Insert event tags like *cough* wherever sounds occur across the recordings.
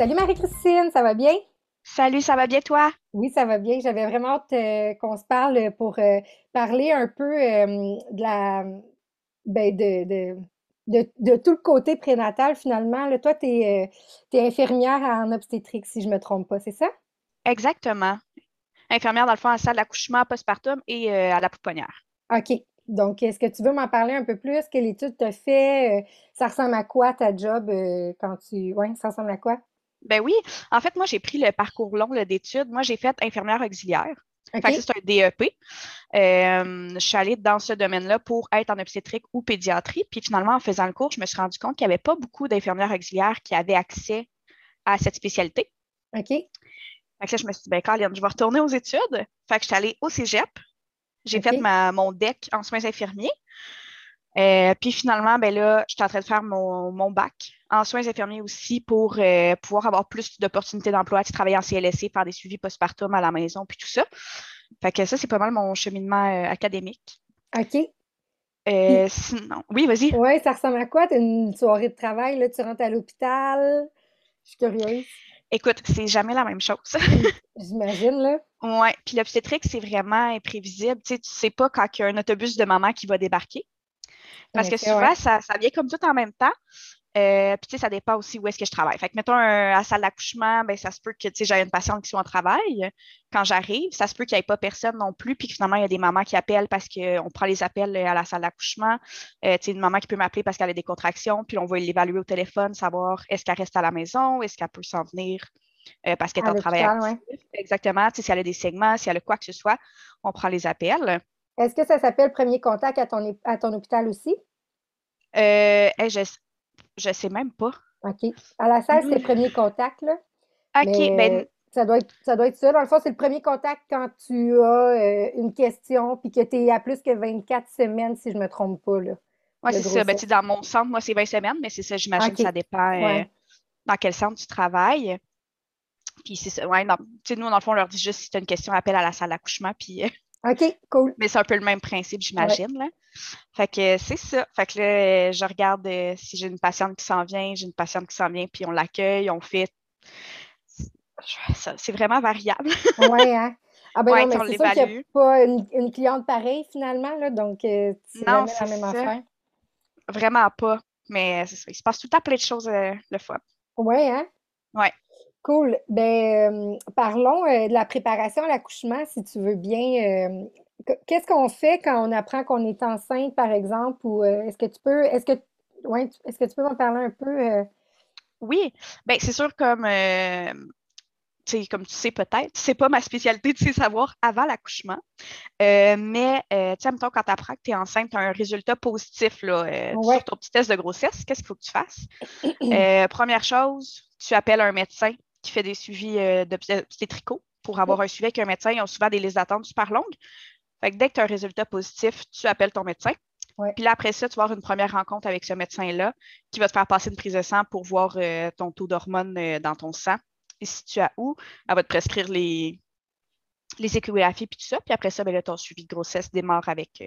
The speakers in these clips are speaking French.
salut Marie-Christine, ça va bien? Salut, ça va bien toi? Oui, ça va bien. J'avais vraiment hâte euh, qu'on se parle pour euh, parler un peu euh, de la ben, de, de, de, de tout le côté prénatal finalement. Là, toi, tu es, infirmière en obstétrique, si je ne me trompe pas, c'est ça? Exactement. Infirmière dans le fond à la salle d'accouchement postpartum et à la pouponnière. OK. Donc, est-ce que tu veux m'en parler un peu plus? Quelle étude tu fait? ça ressemble à quoi ta job quand tu. Oui, ça ressemble à quoi? Ben oui. En fait, moi, j'ai pris le parcours long d'études. Moi, j'ai fait infirmière auxiliaire. c'est un DEP. je suis allée dans ce domaine-là pour être en obstétrique ou pédiatrie. Puis finalement, en faisant le cours, je me suis rendu compte qu'il n'y avait pas beaucoup d'infirmières auxiliaires qui avaient accès à cette spécialité. OK. Fait que je me suis dit, ben, Caroline, je vais retourner aux études. Fait que je suis allée au cégep. J'ai fait ma, mon DEC en soins infirmiers. Euh, puis finalement, ben là, je suis en train de faire mon, bac en soins infirmiers aussi pour euh, pouvoir avoir plus d'opportunités d'emploi, de travailler en CLSC, faire des suivis postpartum à la maison, puis tout ça. Fait que ça, c'est pas mal mon cheminement euh, académique. OK. sinon, oui, vas-y. Oui, ça ressemble à quoi? Tu une soirée de travail, là, tu rentres à l'hôpital? Je suis curieuse. Écoute, c'est jamais la même chose. *laughs* J'imagine, là. Oui, puis l'obstétrique, c'est vraiment imprévisible. Tu sais, tu sais pas quand il y a un autobus de maman qui va débarquer. Parce que souvent, ça, ça, vient comme tout en même temps. Euh, puis, tu sais, ça dépend aussi où est-ce que je travaille. Fait que, mettons, à la salle d'accouchement, ben, ça se peut que, tu sais, j'ai une patiente qui soit en travail. Quand j'arrive, ça se peut qu'il n'y ait pas personne non plus, puis finalement, il y a des mamans qui appellent parce qu'on prend les appels à la salle d'accouchement. Euh, tu sais, une maman qui peut m'appeler parce qu'elle a des contractions, puis on va l'évaluer au téléphone, savoir est-ce qu'elle reste à la maison, est-ce qu'elle peut s'en venir euh, parce qu'elle est en travail Exactement. Tu sais, si elle a des segments, si elle a quoi que ce soit, on prend les appels. Est-ce que ça s'appelle premier contact à ton, à ton hôpital aussi? Euh, je ne sais même pas. OK. À la salle, c'est le premier contact, là. OK, ben... Ça doit, être, ça doit être ça. Dans le fond, c'est le premier contact quand tu as euh, une question puis que tu es à plus que 24 semaines, si je ne me trompe pas. Là, oui, c'est ça. Ben, dans mon centre, moi, c'est 20 semaines, mais c'est ça, j'imagine que ça dépend euh, dans quel centre tu travailles. Puis c'est ça. Ouais, nous, dans le fond, on leur dit juste si tu as une question, appelle à la salle d'accouchement. Puis OK, cool. Mais c'est un peu le même principe, j'imagine. Là. Fait que c'est ça. Fait que là, je regarde euh, si j'ai une patiente qui s'en vient, j'ai une patiente qui s'en vient, puis on l'accueille, on fait. C'est vraiment variable. oui, hein? Ah ben non, mais c'est sûr qu'il n'y a pas une, cliente pareille finalement, là, donc euh, la même affaire. Vraiment pas. Mais c'est ça. Il se passe tout le temps plein de choses euh, le fois. Oui, hein? Oui. Cool. Ben, parlons de la préparation à l'accouchement, si tu veux bien. Qu'est-ce qu'on fait quand on apprend qu'on est enceinte, par exemple, ou est-ce que tu peux, est-ce que, ouais, est-ce que tu peux m'en parler un peu? Oui, ben c'est sûr comme, comme tu sais peut-être, c'est pas ma spécialité de ces savoirs avant l'accouchement, mais tu sais, quand tu apprends que tu es enceinte, tu as un résultat positif là, sur ton petit test de grossesse, qu'est-ce qu'il faut que tu fasses? première chose, tu appelles un médecin qui fait des suivis euh, d'obstétricaux pour avoir un suivi avec un médecin. Ils ont souvent des listes d'attente super longues. Fait que dès que tu as un résultat positif, tu appelles ton médecin. Puis là, après ça, tu vas avoir une première rencontre avec ce médecin-là qui va te faire passer une prise de sang pour voir euh, ton taux d'hormones euh, dans ton sang. Et si tu as où, elle va te prescrire les, les échographies puis tout ça. Puis après ça, ben ton suivi de grossesse démarre avec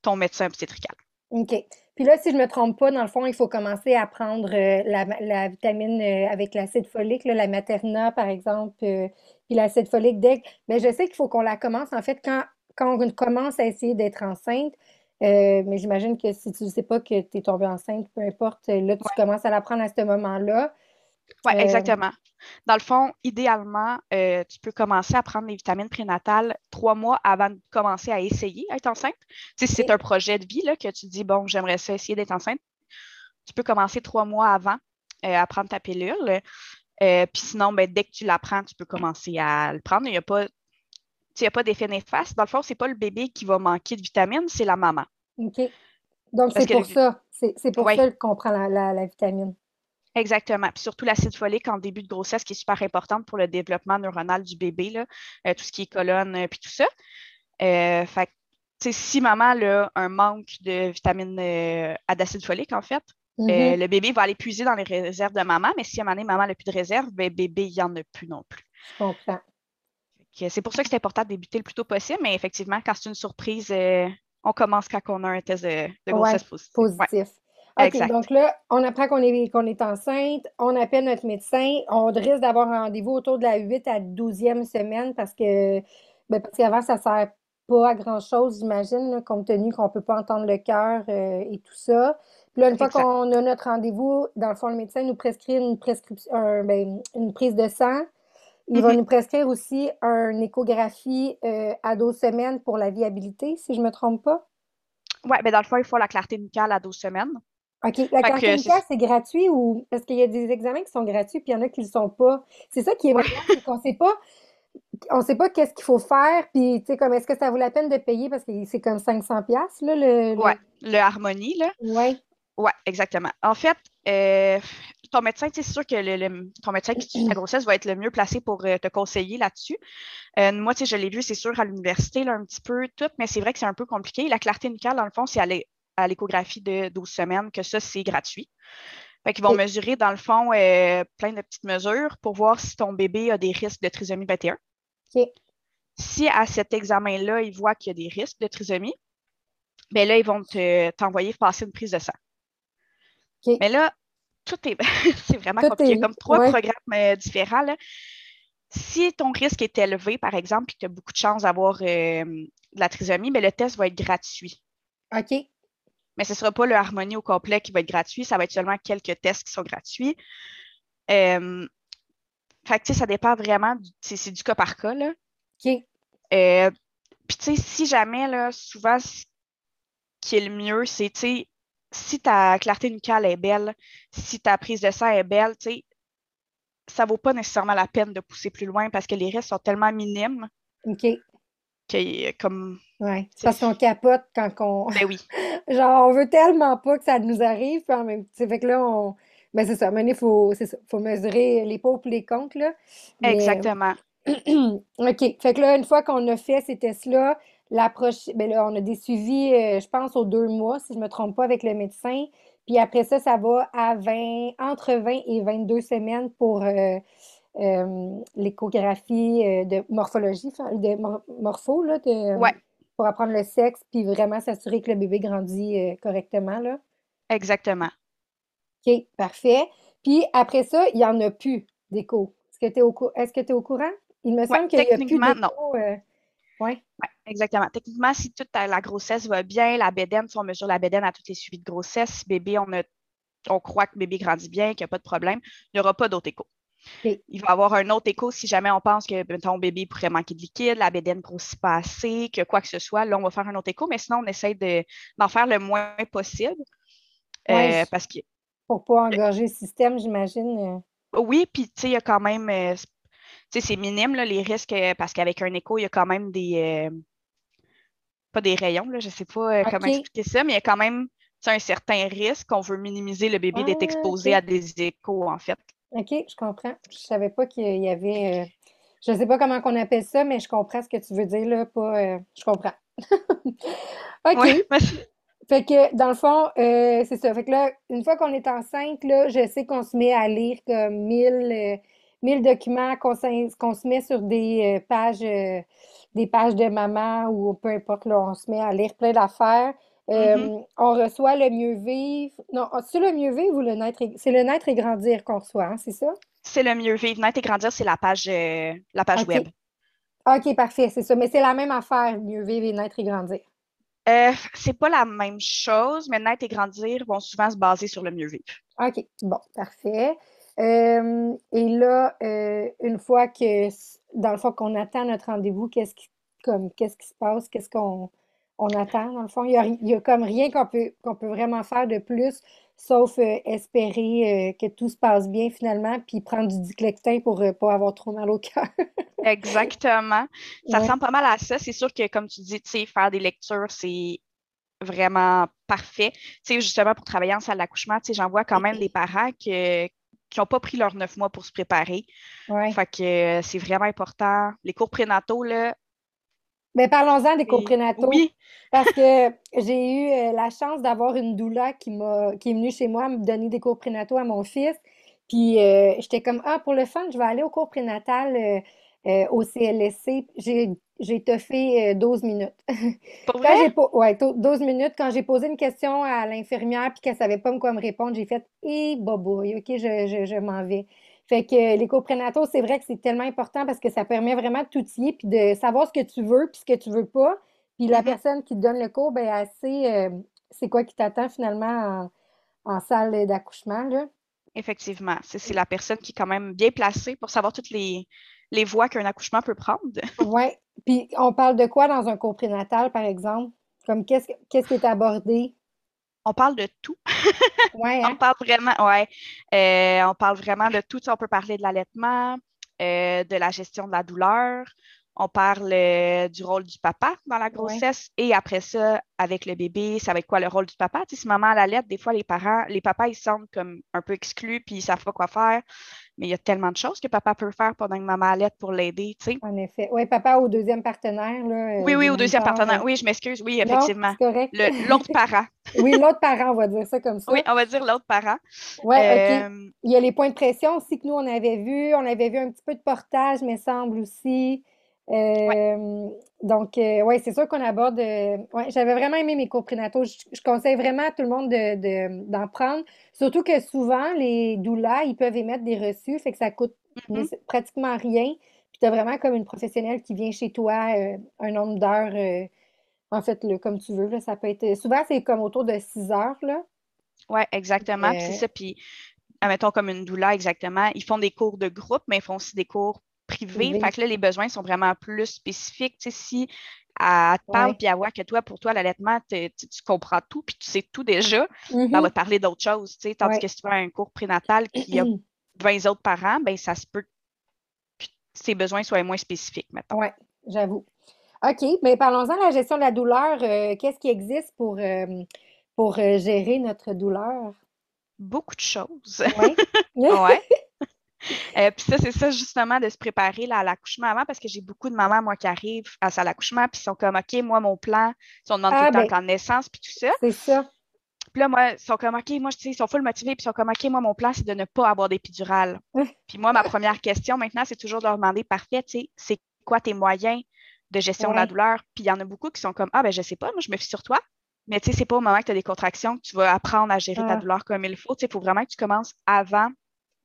ton médecin obstétrical. OK. Puis là, si je ne me trompe pas, dans le fond, il faut commencer à prendre euh, la, vitamine euh, avec l'acide folique, la Materna, par exemple, euh, puis l'acide folique dès Mais je sais qu'il faut qu'on la commence, en fait, quand, quand on commence à essayer d'être enceinte. mais j'imagine que si tu ne sais pas que tu es tombée enceinte, peu importe, là, tu commences à la prendre à ce moment-là. Oui, exactement. Dans le fond, idéalement, euh, tu peux commencer à prendre les vitamines prénatales trois mois avant de commencer à essayer d'être enceinte. si c'est un projet de vie là, que tu dis, bon, j'aimerais essayer d'être enceinte, tu peux commencer trois mois avant euh, à prendre ta pilule. Euh, puis sinon, ben, dès que tu la prends, tu peux commencer à le prendre. Il n'y a pas, pas d'effet néfaste. Dans le fond, ce n'est pas le bébé qui va manquer de vitamines, c'est la maman. OK. Donc, c'est pour ça. C'est pour ça qu'on prend la vitamine. Exactement. Puis surtout l'acide folique en début de grossesse qui est super importante pour le développement neuronal du bébé, là, euh, tout ce qui est colonne, euh, puis tout ça. Euh, fait si maman a un manque de vitamine d'acide folique, en fait, mm-hmm. le bébé va aller puiser dans les réserves de maman, mais si à un moment donné, maman n'a plus de réserve, ben, bébé, il n'y en a plus non plus. Je comprends. C'est pour ça que c'est important de débuter le plus tôt possible, mais effectivement, quand c'est une surprise, on commence quand on a un test de, grossesse positif. OK, donc là, on apprend qu'on est, qu'on est enceinte, on appelle notre médecin, on risque d'avoir un rendez-vous autour de la 8 à 12e semaine parce que ben, parce qu'avant, ça ne sert pas à grand-chose, j'imagine, compte tenu qu'on ne peut pas entendre le cœur euh, et tout ça. Puis là, une fois qu'on a notre rendez-vous, dans le fond, le médecin nous prescrit une prescription, ben, une prise de sang. Il va mm-hmm. nous prescrire aussi une échographie euh, à 12 semaines pour la viabilité, si je ne me trompe pas. Oui, mais ben, dans le fond, il faut la clarté nucale à 12 semaines. OK. La clarté nucale, c'est gratuit ou. Parce qu'il y a des examens qui sont gratuits, puis il y en a qui ne le sont pas? C'est ça qui est vrai, *laughs* c'est qu'on ne sait pas on sait pas qu'est-ce qu'il faut faire, puis tu sais, comme est-ce que ça vaut la peine de payer parce que c'est comme 500 pièces là, le, le... Ouais, le harmonie, là. Oui. Oui, exactement. En fait, euh, ton médecin, c'est sûr que le, ton médecin qui suit ta *clears throat* grossesse va être le mieux placé pour euh, te conseiller là-dessus. Euh, moi, tu sais, je l'ai vu, c'est sûr, à l'université, là, un petit peu tout, mais c'est vrai que c'est un peu compliqué. La clarté nucale, dans le fond, c'est à l'échographie de 12 semaines que ça, c'est gratuit. Fait qu'ils vont mesurer, dans le fond, plein de petites mesures pour voir si ton bébé a des risques de trisomie 21. Si à cet examen-là, ils voient qu'il y a des risques de trisomie, bien là, ils vont t'envoyer passer une prise de sang. Mais là, tout est. *laughs* c'est vraiment compliqué. Il y a comme trois programmes euh, différents. Si ton risque est élevé, par exemple, et que tu as beaucoup de chances d'avoir euh, de la trisomie, mais le test va être gratuit. OK. Mais ce ne sera pas le harmonie au complet qui va être gratuit, ça va être seulement quelques tests qui sont gratuits. Euh, fait que, ça dépend vraiment, c'est du cas par cas, là. OK. Euh, puis, tu sais, si jamais, là, souvent, ce qui est le mieux, c'est, tu sais, si ta clarté nucale est belle, si ta prise de sang est belle, tu sais, ça vaut pas nécessairement la peine de pousser plus loin parce que les risques sont tellement minimes. OK. Que, comme. Ouais. Parce qu'on capote quand on. Ben oui. *laughs* Genre, on veut tellement pas que ça nous arrive. Puis en même... Fait que là, on ben, c'est ça. il faut, faut mesurer les pour et les contre, là. Exactement. *clears throat* OK. Fait que là, une fois qu'on a fait ces tests-là, l'approche, ben là, on a des suivis, euh, je pense, aux deux mois, si je ne me trompe pas, avec le médecin. Puis après ça, ça va à 20, entre 20 et 22 semaines pour euh, euh, l'échographie de morphologie, de morpho, là, pour apprendre le sexe, puis vraiment s'assurer que le bébé grandit correctement, là. Exactement. OK, parfait. Puis après ça, il n'y en a plus d'écho. Est-ce que tu es, au Est-ce que es au courant? Il me semble qu'il n'y a plus d'écho. Euh... Oui. Ouais, exactement. Techniquement, si toute la grossesse va bien, la bédaine, si on mesure la bédaine à toutes les suivis de grossesse, bébé, on, a, on croit que le bébé grandit bien, qu'il n'y a pas de problème, il n'y aura pas d'autre Il va y avoir un autre écho si jamais on pense que ton bébé pourrait manquer de liquide, la bédaine ne grossit pas assez, que quoi que ce soit. Là, on va faire un autre écho, mais sinon, on essaie d'en faire le moins possible. Euh, parce que pour pas engorger le système, j'imagine. Euh. Oui, puis tu sais, il y a quand même, euh, tu sais, c'est minime là, les risques euh, parce qu'avec un écho, il y a quand même des, pas des rayons, là, je sais pas comment expliquer ça, mais il y a quand même un certain risque qu'on veut minimiser le bébé d'être ah, exposé à des échos, en fait. OK, je comprends. Je savais pas qu'il y avait, je sais pas comment on appelle ça, mais je comprends ce que tu veux dire, là, pas, je comprends. *laughs* OK. Fait que, dans le fond, euh, c'est ça. Fait que là, une fois qu'on est enceinte, là, je sais qu'on se met à lire comme mille, euh, documents, qu'on se met sur des euh, pages, des pages de maman ou peu importe, là, on se met à lire plein d'affaires. Mm-hmm. On reçoit le mieux vivre. Non, c'est le mieux vivre ou le naître et... C'est le naître et grandir qu'on reçoit, hein, c'est ça? C'est le mieux vivre. Naître et grandir, c'est la page, la page web. OK, parfait, c'est ça. Mais c'est la même affaire, mieux vivre et naître et grandir. Euh, c'est pas la même chose, mais naître et grandir vont souvent se baser sur le mieux vivre. OK, bon, parfait. Euh, et là, euh, une fois que, dans le fond, qu'on attend notre rendez-vous, qu'est-ce qui, comme, qu'est-ce qui se passe? Qu'est-ce qu'on on attend, dans le fond? Il n'y a, comme rien qu'on peut, qu'on peut vraiment faire de plus, sauf espérer que tout se passe bien finalement, puis prendre du diclectin pour ne pas avoir trop mal au cœur. *laughs* Exactement. Ça ressemble pas mal à ça. C'est sûr que, comme tu dis, faire des lectures, c'est vraiment parfait. sais, justement, pour travailler en salle d'accouchement, j'en vois quand même des parents qui n'ont pas pris leurs neuf mois pour se préparer. Fait que euh, c'est vraiment important. Les cours prénataux, là. Mais parlons-en des cours prénataux. Oui. parce que *laughs* j'ai eu euh, la chance d'avoir une doula qui, m'a, qui est venue chez moi me donner des cours prénataux à mon fils. Puis euh, j'étais comme, ah, pour le fun, je vais aller au cours prénatal euh, au CLSC. J'ai j'ai fait 12 minutes. Pour vrai? Ouais, 12 minutes. Quand j'ai posé une question à l'infirmière puis qu'elle ne savait pas quoi me répondre, j'ai fait « Eh, boboy, OK, je, m'en vais ». Fait que les cours prénataux, c'est vrai que c'est tellement important parce que ça permet vraiment de t'outiller puis de savoir ce que tu veux puis ce que tu veux pas. Puis la mm-hmm. personne qui te donne le cours, ben, assez, euh, c'est quoi qui t'attend finalement en, salle d'accouchement, là. Effectivement. C'est la personne qui est quand même bien placée pour savoir toutes les, les voies qu'un accouchement peut prendre. *laughs* oui. Puis on parle de quoi dans un cours prénatal, par exemple? Comme qu'est-ce qui est abordé? On parle de tout. *laughs* Ouais, on hein? parle vraiment, ouais. Euh, on parle vraiment de tout. On peut parler de l'allaitement, euh, de la gestion de la douleur, on parle euh, du rôle du papa dans la grossesse et après ça, avec le bébé, ça va être quoi le rôle du papa? Tu sais, si maman a la lettre, des fois, les parents, les papas, ils sentent comme un peu exclus puis ils ne savent pas quoi faire. Mais il y a tellement de choses que papa peut faire pendant que maman a la pour l'aider, tu sais. En effet. Oui, papa au deuxième partenaire. Là, euh, oui, oui, au deuxième partenaire. Oui, je m'excuse. Oui, effectivement. L'autre parent. *laughs* oui, l'autre parent, on va dire ça comme ça. Oui, on va dire l'autre parent. Oui, OK. Euh, il y a les points de pression aussi que nous, on avait vu. On avait vu un petit peu de portage, mais semble aussi. Euh, donc, euh, oui, c'est sûr qu'on aborde. Euh, ouais, j'avais vraiment aimé mes cours prénataux. Je, conseille vraiment à tout le monde de, d'en prendre. Surtout que souvent, les doulas, ils peuvent émettre des reçus, fait que ça coûte mm-hmm. pratiquement rien. Puis tu as vraiment comme une professionnelle qui vient chez toi un nombre d'heures. en fait, le, comme tu veux, là, ça peut être. Souvent, c'est comme autour de 6 heures. Oui, exactement. c'est ça. Puis, admettons comme une doula, exactement. Ils font des cours de groupe, mais ils font aussi des cours privé. Fait que là, les besoins sont vraiment plus spécifiques. Tu sais, si elle te parle puis elle voit que toi, pour toi, l'allaitement, tu, comprends tout puis tu sais tout déjà, ben, elle va mm-hmm. te parler d'autres choses. Tu sais, tandis que si tu as un cours prénatal qui a 20 autres parents, ben ça se peut que ses besoins soient moins spécifiques, maintenant. Oui, j'avoue. OK, mais parlons-en de la gestion de la douleur. Euh, qu'est-ce qui existe pour, euh, pour euh, gérer notre douleur? Beaucoup de choses. Oui. ouais. *laughs* Euh, puis ça, c'est ça justement de se préparer là, à l'accouchement avant parce que j'ai beaucoup de mamans, moi, qui arrivent à l'accouchement puis ils sont comme OK, moi, mon plan, si on demande tout le ah, temps ben, le plan de naissance puis tout ça. C'est ça. Puis là, moi, ils sont comme OK, moi, ils sont full motivés puis ils sont comme OK, moi, mon plan, c'est de ne pas avoir d'épidurale. puis moi, ma première question maintenant, c'est toujours de leur demander parfait, tu sais, c'est quoi tes moyens de gestion de la douleur? Puis il y en a beaucoup qui sont comme Ah, ben, je sais pas, moi, je me fie sur toi. Mais tu sais, c'est pas au moment que tu as des contractions que tu vas apprendre à gérer ta ah. douleur comme il faut. Tu sais, il faut vraiment que tu commences avant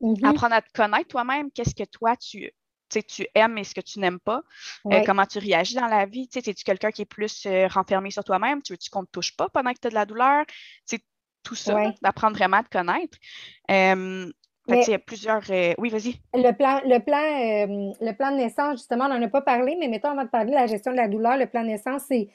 Mm-hmm. Apprendre à te connaître toi-même, qu'est-ce que toi tu, tu aimes et ce que tu n'aimes pas, euh, comment tu réagis dans la vie. Es-tu quelqu'un qui est plus euh, renfermé sur toi-même? Tu veux-tu qu'on ne te touche pas pendant que tu as de la douleur? C'est tout ça, d'apprendre vraiment à te connaître. il y a plusieurs. Euh, oui, vas-y. Le plan, le, plan, le plan de naissance, justement, on n'en a pas parlé, mais mettons, on va te parler de la gestion de la douleur. Le plan de naissance, c'est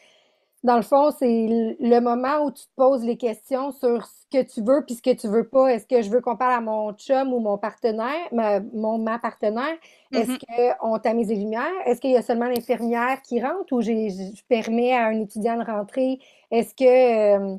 dans le fond, c'est le moment où tu te poses les questions sur ce que tu veux puis ce que tu veux pas. Est-ce que je veux qu'on parle à mon chum ou mon partenaire, ma, mon, ma partenaire? Est-ce mm-hmm. qu'on tamise les lumières? Est-ce qu'il y a seulement l'infirmière qui rentre ou je permets à un étudiant de rentrer? Est-ce que, euh,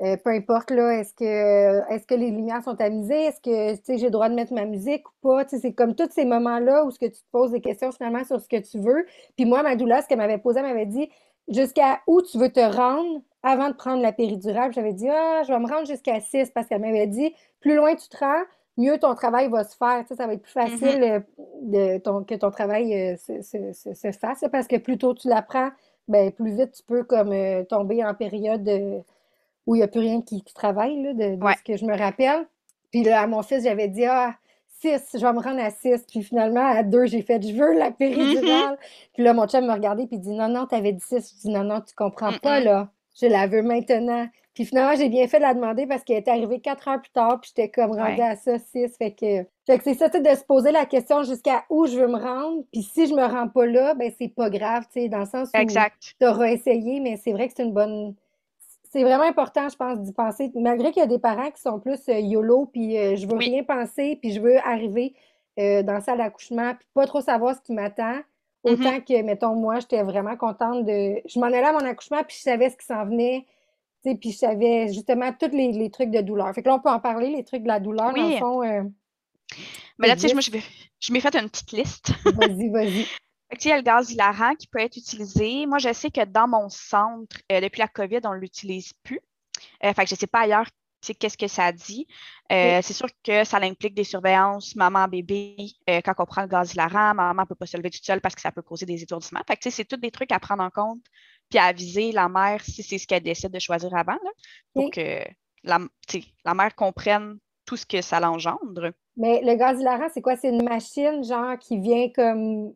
euh, peu importe, là, est-ce que, est que les lumières sont tamisées? Est-ce que j'ai le droit de mettre ma musique ou pas? C'est comme tous ces moments-là où ce que tu te poses des questions finalement sur ce que tu veux. Puis moi, ma doula, ce qu'elle m'avait posé, elle m'avait dit jusqu'à où tu veux te rendre avant de prendre la péridurale. J'avais dit, ah, je vais me rendre jusqu'à 6 parce qu'elle m'avait dit, plus loin tu te rends, mieux ton travail va se faire. ça va être plus mm-hmm. facile euh, de ton, que ton travail euh, se, fasse parce que plus tôt tu l'apprends, ben, plus vite tu peux comme euh, tomber en période où il n'y a plus rien qui, travaille, là, de, ce que je me rappelle. Puis là, à mon fils, j'avais dit, ah, 6, je vais me rendre à 6. Puis finalement, à 2, j'ai fait, je veux la péridurale. Mm-hmm. Puis là, mon chum me regardait puis il dit, non, non, tu avais dit 6. Je dis, non, non, tu comprends pas, là. Je la veux maintenant. Puis finalement, j'ai bien fait de la demander parce qu'elle est arrivée 4 heures plus tard, puis j'étais comme rendue à ça, 6. Fait que, fait que c'est ça, de se poser la question jusqu'à où je veux me rendre. Puis si je me rends pas là, ben c'est pas grave, tu sais, dans le sens où tu auras essayé, mais c'est vrai que c'est une bonne c'est vraiment important, je pense, d'y penser. Malgré qu'il y a des parents qui sont plus euh, YOLO, puis euh, je veux rien penser, puis je veux arriver euh, dans la salle d'accouchement, puis pas trop savoir ce qui m'attend. Mm-hmm. Autant que, mettons, moi, j'étais vraiment contente de. Je m'en allais à mon accouchement, puis je savais ce qui s'en venait. Puis je savais justement tous les, trucs de douleur. Fait que là, on peut en parler, les trucs de la douleur, dans le fond. Mais là, tu sais, moi, je m'ai fait une petite liste. vas-y, vas-y. *laughs* il y a le gaz hilarant qui peut être utilisé. Moi, je sais que dans mon centre, euh, depuis la COVID, on ne l'utilise plus. Euh, fait que je ne sais pas ailleurs qu'est-ce que ça dit. Euh, c'est sûr que ça implique des surveillances maman-bébé. Quand on prend le gaz hilarant, maman ne peut pas se lever toute seule parce que ça peut causer des étourdissements. Fait que, c'est tous des trucs à prendre en compte puis à aviser la mère si c'est ce qu'elle décide de choisir avant pour que la, la mère comprenne tout ce que ça l'engendre. Mais le gaz hilarant, c'est quoi? C'est une machine, genre, qui vient comme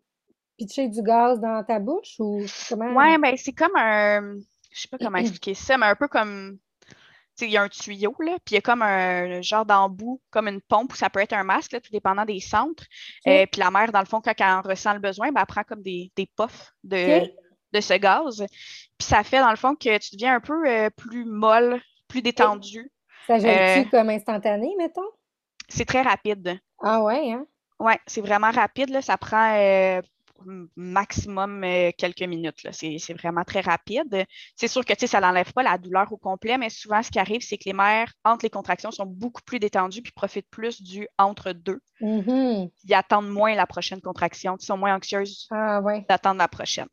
pitcher du gaz dans ta bouche ou comment? Oui, mais c'est comme un. Je sais pas comment expliquer ça, mais un peu comme il y a un tuyau, là, puis il y a comme un genre d'embout, comme une pompe, ou ça peut être un masque, tout dépendant des centres. Euh, puis la mère, dans le fond, quand elle en ressent le besoin, ben, elle prend comme des, des puffs de, de ce gaz. Puis ça fait, dans le fond, que tu deviens un peu euh, plus molle, plus détendu. Ça gèle-tu euh, comme instantané, mettons? C'est très rapide. Ah ouais, hein? Oui, c'est vraiment rapide. Là. Ça prend maximum euh, quelques minutes. C'est vraiment très rapide. C'est sûr que ça n'enlève pas la douleur au complet, mais souvent, ce qui arrive, c'est que les mères, entre les contractions, sont beaucoup plus détendues puis profitent plus du entre-deux. Mm-hmm. Ils attendent moins la prochaine contraction. Ils sont moins anxieuses ah, d'attendre la prochaine.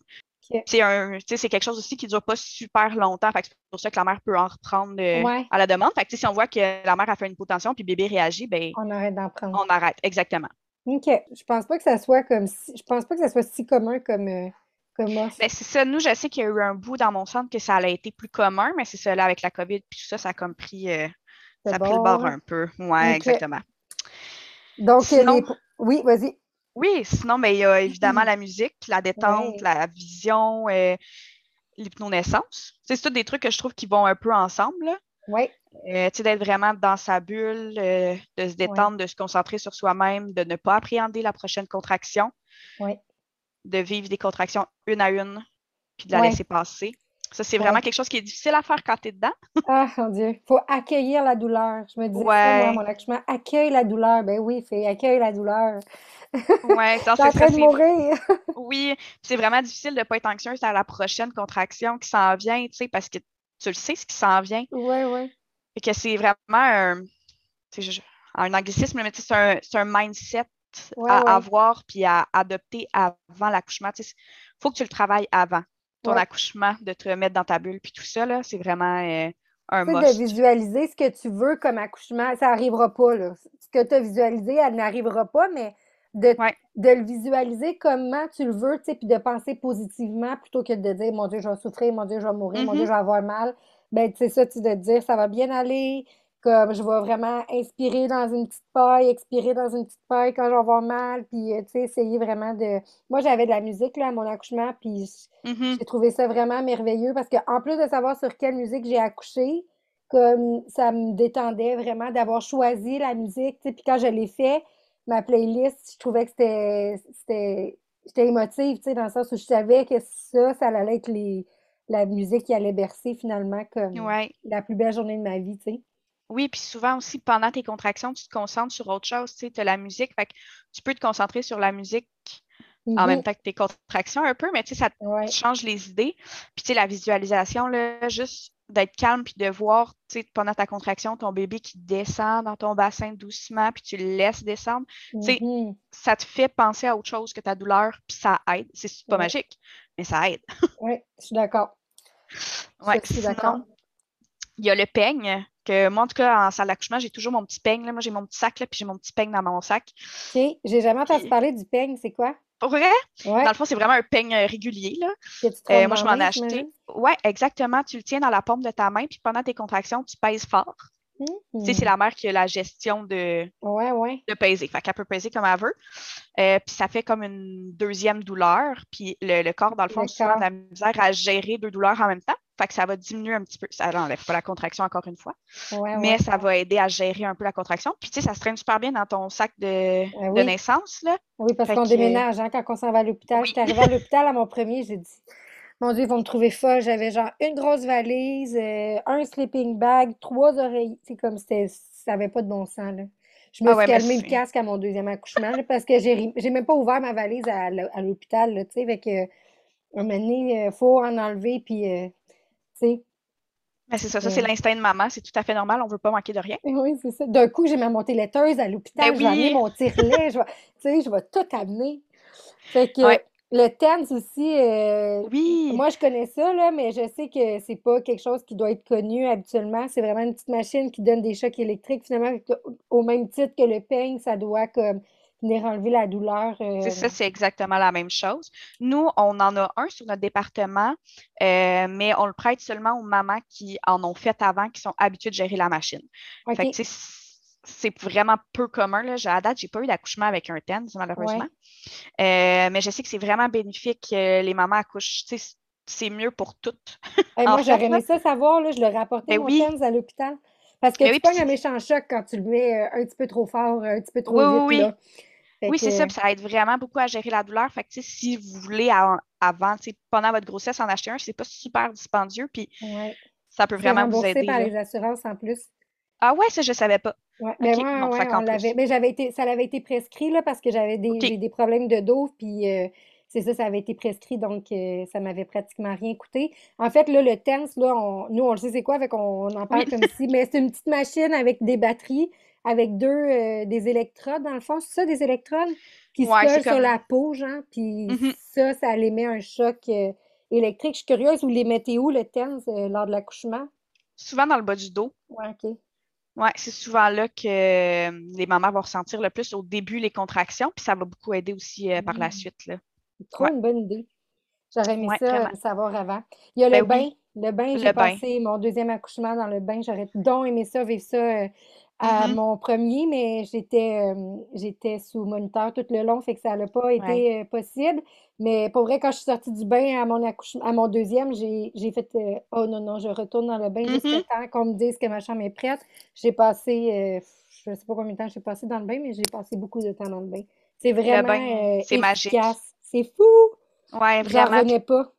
C'est quelque chose aussi qui ne dure pas super longtemps. C'est pour ça que la mère peut en reprendre euh, à la demande. Fait si on voit que la mère a fait une hypotension puis bébé réagit, ben, on arrête d'en prendre. On arrête, exactement. OK. Je pense pas que ça soit comme si, je pense pas que ça soit si commun comme, euh, comme ben, c'est ça. Nous, je sais qu'il y a eu un bout dans mon centre que ça a été plus commun, mais c'est ça, là, avec la COVID, puis tout ça, ça a comme pris, euh, ça a pris le bord un peu. Oui, exactement. Donc, sinon, oui, vas-y. Oui, sinon, mais ben, il y a évidemment la musique, la détente, la vision, euh, l'hypnonaissance. C'est tout des trucs que je trouve qui vont un peu ensemble. Oui. Euh, d'être vraiment dans sa bulle, euh, de se détendre, de se concentrer sur soi-même, de ne pas appréhender la prochaine contraction. De vivre des contractions une à une, puis de la laisser passer. Ça, c'est vraiment quelque chose qui est difficile à faire quand tu es dedans. *laughs* ah, mon Dieu. Il faut accueillir la douleur. Je me dis, moi, mon accouchement, accueille la douleur. Ben oui, fait accueille la douleur. Oui, *laughs* c'est en train de mourir. *laughs* oui, c'est vraiment difficile de ne pas être anxieuse à la prochaine contraction qui s'en vient, tu sais, parce que tu le sais, ce qui s'en vient. Oui, oui. Et que c'est vraiment un, un anglicisme, mais c'est un, un, mindset à avoir puis à adopter avant l'accouchement. Il faut que tu le travailles avant ton accouchement, de te remettre dans ta bulle puis tout ça, c'est vraiment euh, un must. De visualiser ce que tu veux comme accouchement, ça n'arrivera pas. Là. Ce que tu as visualisé, elle n'arrivera pas, mais de, de le visualiser comment tu le veux, puis de penser positivement plutôt que de dire Mon Dieu, je vais souffrir, mon Dieu, je vais mourir, mon Dieu, mm-hmm. je vais avoir mal. Ben, c'est ça, tu de te dire ça va bien aller, comme je vais vraiment inspirer dans une petite paille, expirer dans une petite paille quand je vais mal, puis euh, tu sais, essayer vraiment de. Moi, j'avais de la musique là, à mon accouchement, puis mm-hmm. j'ai trouvé ça vraiment merveilleux parce qu'en plus de savoir sur quelle musique j'ai accouché, comme ça me détendait vraiment d'avoir choisi la musique, tu sais, puis quand je l'ai fait, ma playlist, je trouvais que c'était. J'étais émotive, tu sais, dans le sens où je savais que ça, ça allait être les, la musique qui allait bercer finalement comme la plus belle journée de ma vie, tu sais. Oui, puis souvent aussi, pendant tes contractions, tu te concentres sur autre chose, tu sais, as la musique, fait que tu peux te concentrer sur la musique en même mm-hmm. temps que tes contractions un peu, mais tu sais, ça te change les idées. Puis tu sais, la visualisation, là, juste d'être calme puis de voir, tu sais, pendant ta contraction, ton bébé qui descend dans ton bassin doucement, puis tu le laisses descendre. Tu sais, mm-hmm. ça te fait penser à autre chose que ta douleur, puis ça aide. C'est pas magique, mais ça aide. *laughs* oui, je suis d'accord. Oui, je suis d'accord. Il y a le peigne, que moi, en tout cas, en salle d'accouchement, j'ai toujours mon petit peigne. Là. Moi, j'ai mon petit sac, là, puis j'ai mon petit peigne dans mon sac. OK. J'ai jamais entendu parler du peigne. C'est quoi? Pour vrai? Dans le fond, c'est vraiment un peigne euh, régulier. Là. Euh, moi, je m'en ai acheté. Oui, exactement. Tu le tiens dans la paume de ta main, puis pendant tes contractions, tu pèses fort. Tu sais, c'est la mère qui a la gestion de, ouais, ouais. de peser. Fait qu'elle peut peser comme elle veut. Euh, puis ça fait comme une deuxième douleur. Puis le, corps, dans le fond, a souvent de la misère à gérer deux douleurs en même temps. Fait que ça va diminuer un petit peu. Ça n'enlève pas la contraction encore une fois. mais ça va aider à gérer un peu la contraction. Puis tu sais, ça se traîne super bien dans ton sac de, ben de naissance. Là. Oui, parce qu'on déménage hein, quand on s'en va à l'hôpital. Je suis arrivée à l'hôpital à mon premier, j'ai dit mon Dieu, ils vont me trouver folle. J'avais genre une grosse valise, euh, un sleeping bag, trois oreilles. C'est comme c'était, ça n'avait pas de bon sens. Là. Je me ah suis calmé le casque à mon deuxième accouchement parce que j'ai, j'ai même pas ouvert ma valise à, l'hôpital. Tu sais, avec un moment donné, il euh, faut en enlever. Puis, euh, tu sais. Ben, c'est ça, ça c'est l'instinct de maman, c'est tout à fait normal, on ne veut pas manquer de rien. *laughs* Oui, c'est ça. D'un coup, j'ai ma montée laiteuse à l'hôpital, ben j'ai amené mon tire-lait, je vais, je vais tout amener. Fait que, Le TENS aussi, euh, Oui, moi je connais ça, là, mais je sais que c'est pas quelque chose qui doit être connu habituellement. C'est vraiment une petite machine qui donne des chocs électriques. Finalement, au même titre que le peigne, ça doit comme venir enlever la douleur. euh, c'est ça, c'est exactement la même chose. Nous, on en a un sur notre département, euh, mais on le prête seulement aux mamans qui en ont fait avant, qui sont habituées de gérer la machine. OK. Fait que, tu sais, c'est vraiment peu commun. Là. À date, j'ai pas eu d'accouchement avec un TENS, malheureusement. Euh, mais je sais que c'est vraiment bénéfique que les mamans accouchent. C'est mieux pour toutes. *laughs* Hey, moi, j'aurais aimé ça savoir, là, je l'aurais apporté Ben mon oui. TENS à l'hôpital. Parce que Ben tu oui, pognes un méchant choc quand tu le mets euh, un petit peu trop fort, un petit peu trop Oui, oui, vite, oui. là. Fait Oui, que, c'est ça, puis ça aide vraiment beaucoup à gérer la douleur. Fait que, si vous voulez, avant, pendant votre grossesse, en acheter un, c'est pas super dispendieux, puis ouais. ça peut vraiment vous remboursé aider. par là. les assurances en plus. Ah ouais, ça, je savais pas. Ouais, ben bon, ouais, on l'avait. Mais j'avais été, ça avait été prescrit là parce que j'avais des, j'ai des problèmes de dos, puis euh, c'est ça, ça avait été prescrit, donc euh, ça m'avait pratiquement rien coûté. En fait, là, le TENS, là, on- nous, on le sait c'est quoi, fait qu'on on en parle Oui. comme si, mais c'est une petite machine avec des batteries, avec deux, euh, des électrodes, dans le fond, c'est ça, des électrodes qui se Ouais, collent sur la peau, genre, puis Mhm. ça, ça émet un choc euh, électrique. Je suis curieuse, vous les mettez où, le TENS, lors de l'accouchement? Souvent dans le bas du dos. Ouais, OK. Ouais, c'est souvent là que euh, les mamans vont ressentir le plus au début les contractions, puis ça va beaucoup aider aussi euh, par la Mm. suite. Là. Trop Ouais. une bonne idée. J'aurais aimé Ouais, ça vraiment. savoir avant. Il y a Ben le bain. oui, Le bain, j'ai bain. passé mon deuxième accouchement dans le bain. J'aurais donc aimé ça, vivre ça euh, à Mhm. mon premier, mais j'étais j'étais sous moniteur tout le long, fait que ça n'a pas Ouais. été possible. Mais pour vrai, quand je suis sortie du bain à mon accouchement, à mon deuxième, j'ai j'ai fait Oh non, non, je retourne dans le bain jusqu'à Mhm. temps qu'on me dise que ma chambre est prête. J'ai passé, euh, je sais pas combien de temps j'ai passé dans le bain, mais j'ai passé beaucoup de temps dans le bain. C'est Le vraiment bain, c'est magique. efficace. C'est fou! Ouais, J'en vraiment. revenais pas.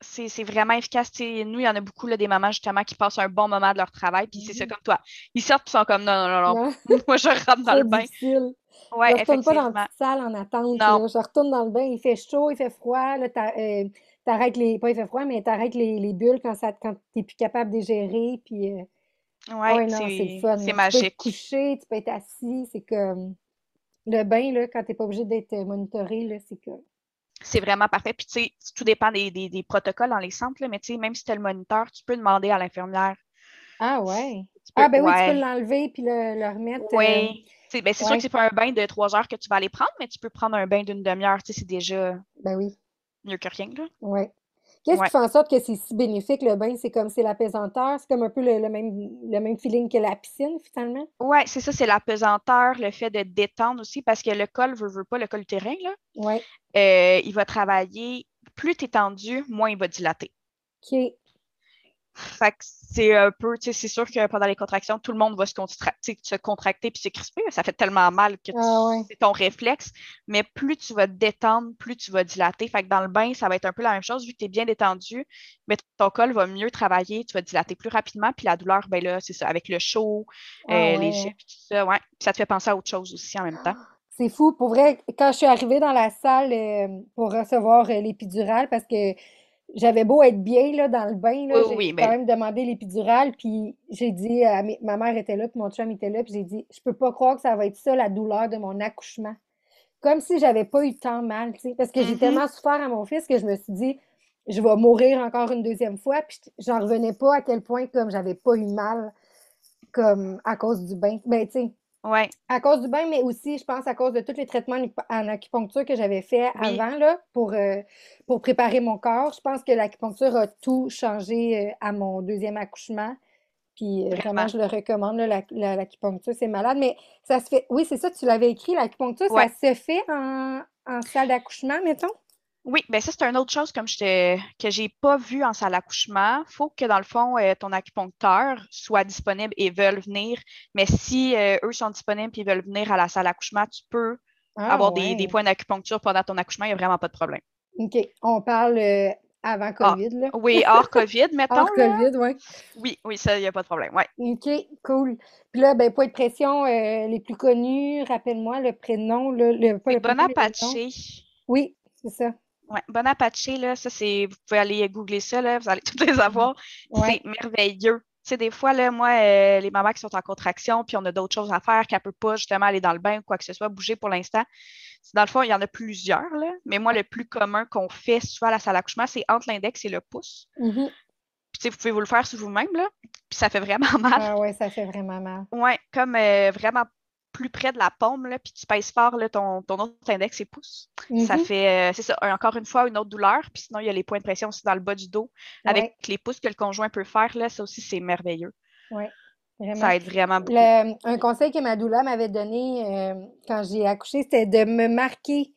C'est vraiment efficace. Nous, il y en a beaucoup là, des mamans justement qui passent un bon moment de leur travail, puis c'est ça Mhm. comme toi. Ils sortent et sont comme non, non, non, non. *laughs* Moi, je rentre dans le bain. difficile. Ouais, Je retourne pas dans la salle en attente, Non. Je retourne dans le bain, il fait chaud, il fait froid, là, euh, t'arrêtes les... Pas il fait froid, mais t'arrêtes les, les bulles quand, ça, quand t'es plus capable de les gérer, puis... euh, Ouais, ouais, non, c'est c'est là. Tu peux être magique. couché, tu peux être assis, c'est comme... Le bain, là, quand t'es pas obligé d'être euh, monitoré, là, c'est comme... C'est vraiment parfait. Puis, tu sais, tout dépend des, des, des protocoles dans les centres, là, mais tu sais, même si tu as le moniteur, tu peux demander à l'infirmière. Ah ouais. Peux, Ah ben oui, tu peux l'enlever puis le, le remettre. euh, Oui. Ben, c'est sûr que c'est pas un bain de trois heures que tu vas aller prendre, mais tu peux prendre un bain d'une demi-heure. Tu sais, c'est déjà ben oui. mieux que rien, là. Qu'est-ce Ouais. qui fait en sorte que c'est si bénéfique le bain? C'est comme c'est l'apaisanteur, c'est comme un peu le, le même, le même feeling que la piscine finalement? Ouais, c'est ça, c'est la pesanteur, le fait de détendre aussi, parce que le col, veut, veut pas, le col utérin, là, Ouais. euh, il va travailler, plus tu es tendu, moins il va dilater. OK. Fait que c'est un peu, tu sais, c'est sûr que pendant les contractions, tout le monde va se, se contracter puis se crisper. Ça fait tellement mal que Ah ouais. c'est ton réflexe. Mais plus tu vas te détendre, plus tu vas dilater. Fait que dans le bain, ça va être un peu la même chose. Vu que tu es bien détendu, mais ton col va mieux travailler, tu vas dilater plus rapidement. Puis la douleur, ben là, c'est ça, avec le chaud, Ah euh, les jets, puis tout ça, ouais. Puis ça te fait penser à autre chose aussi en même temps. C'est fou. Pour vrai, quand je suis arrivée dans la salle euh, pour recevoir euh, l'épidurale, parce que j'avais beau être bien là, dans le bain, là, Oui, j'ai oui, quand ben, même demandé l'épidurale, puis j'ai dit, à mes- ma mère était là, puis mon chum était là, puis j'ai dit, je peux pas croire que ça va être ça la douleur de mon accouchement. Comme si j'avais pas eu tant mal, tu sais, parce que j'ai mhm. tellement souffert à mon fils que je me suis dit, je vais mourir encore une deuxième fois, puis j'en revenais pas à quel point comme j'avais pas eu mal comme à cause du bain. Ben, tu sais, Ouais, à cause du bain, mais aussi, je pense, à cause de tous les traitements en acu- en acupuncture que j'avais fait oui, avant, là, pour, euh, pour préparer mon corps. Je pense que l'acupuncture a tout changé euh, à mon deuxième accouchement. Puis euh, vraiment, vraiment. je le recommande, là, la- la- l'acupuncture, c'est malade. Mais ça se fait, oui, c'est ça, tu l'avais écrit, l'acupuncture, ça se fait en, en salle d'accouchement, mettons? Oui, ben ça, c'est une autre chose comme je que j'ai pas vu en salle d'accouchement. Il faut que, dans le fond, euh, ton acupuncteur soit disponible et veuille venir. Mais si euh, eux sont disponibles et veulent venir à la salle d'accouchement, tu peux Ah avoir des, points d'acupuncture pendant ton accouchement. Il n'y a vraiment pas de problème. OK. On parle euh, avant Ah, COVID, là. oui, hors COVID, *laughs* mettons, Hors là. COVID, oui. Oui, oui, ça, il n'y a pas de problème. Ouais. OK, cool. Puis là, ben, poids de pression les plus connus, rappelle-moi le prénom, le, le- pas le prénom. Oui, c'est ça. Ouais, Bonaparte, là, ça, c'est. Vous pouvez aller googler ça, là, vous allez *laughs* tous les avoir. Ouais. C'est merveilleux. sais, des fois, là, moi, euh, les mamans qui sont en contraction, puis on a d'autres choses à faire, qu'elle ne peut pas justement aller dans le bain ou quoi que ce soit, bouger pour l'instant. Dans le fond, il y en a plusieurs, là, mais moi, le plus commun qu'on fait souvent à la salle d'accouchement, c'est entre l'index et le pouce. Mhm. Puis, vous pouvez vous le faire sur vous-même, là, puis ça fait vraiment *laughs* mal. Ah ouais, ça fait vraiment mal. Ouais, comme euh, vraiment plus près de la paume, là, puis tu pèses fort là, ton, ton autre index et pouce. Ça Mhm. fait, euh, c'est ça, encore une fois, une autre douleur. Puis sinon, il y a les points de pression aussi dans le bas du dos avec les pouces que le conjoint peut faire. Là, ça aussi, c'est merveilleux. Ouais, vraiment. Ça aide vraiment beaucoup. Le- un conseil que ma doula m'avait donné euh, quand j'ai accouché, c'était de me marquer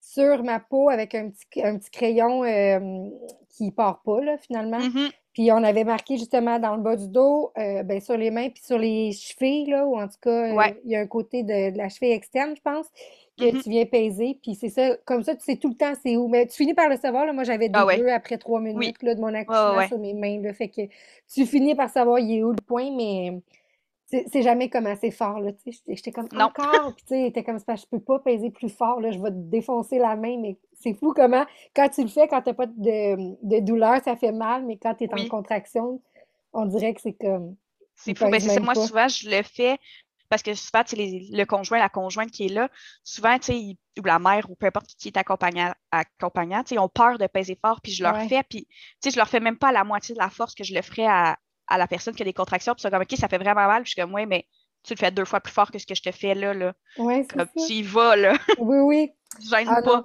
sur ma peau avec un petit, un petit crayon euh, qui part pas, là, finalement. Mhm. Puis on avait marqué justement dans le bas du dos, euh, ben, sur les mains, puis sur les chevilles, là, ou en tout cas, euh, il y a un côté de, de la cheville externe, je pense, que Mhm. tu viens peser. Puis c'est ça, comme ça, tu sais tout le temps c'est où. Mais tu finis par le savoir, là. Moi, j'avais Ah ouais. bleus après trois minutes là, de mon accouchement ouais. sur mes mains, là. Fait que tu finis par savoir il est où le point, mais c'est jamais comme assez fort, là, tu sais. J'étais- comme Non. encore, puis tu sais, comme ça, je peux pas peser plus fort, là, je vais te défoncer la main, mais c'est fou comment, quand tu le fais, quand t'as pas de, de douleur, ça fait mal, mais quand t'es en Oui. contraction, on dirait que c'est comme, C'est fou. Ben, pèse c'est Moi, pas. souvent, je le fais parce que souvent, tu sais, les- le conjoint, la conjointe qui est là, souvent, tu sais, ou la mère ou peu importe qui est accompagnant, accompagnant tu sais, ils ont peur de peser fort, puis je leur Ouais. fais, puis tu sais, je leur fais même pas la moitié de la force que je le ferais à, à la personne qui a des contractions, puis ils sont comme, OK, ça fait vraiment mal, puis je suis comme, ouais, mais tu le fais deux fois plus fort que ce que je te fais là, là. Ouais, c'est ça. tu y vas, là. *laughs* Oui, oui, Gêne ah pas. non,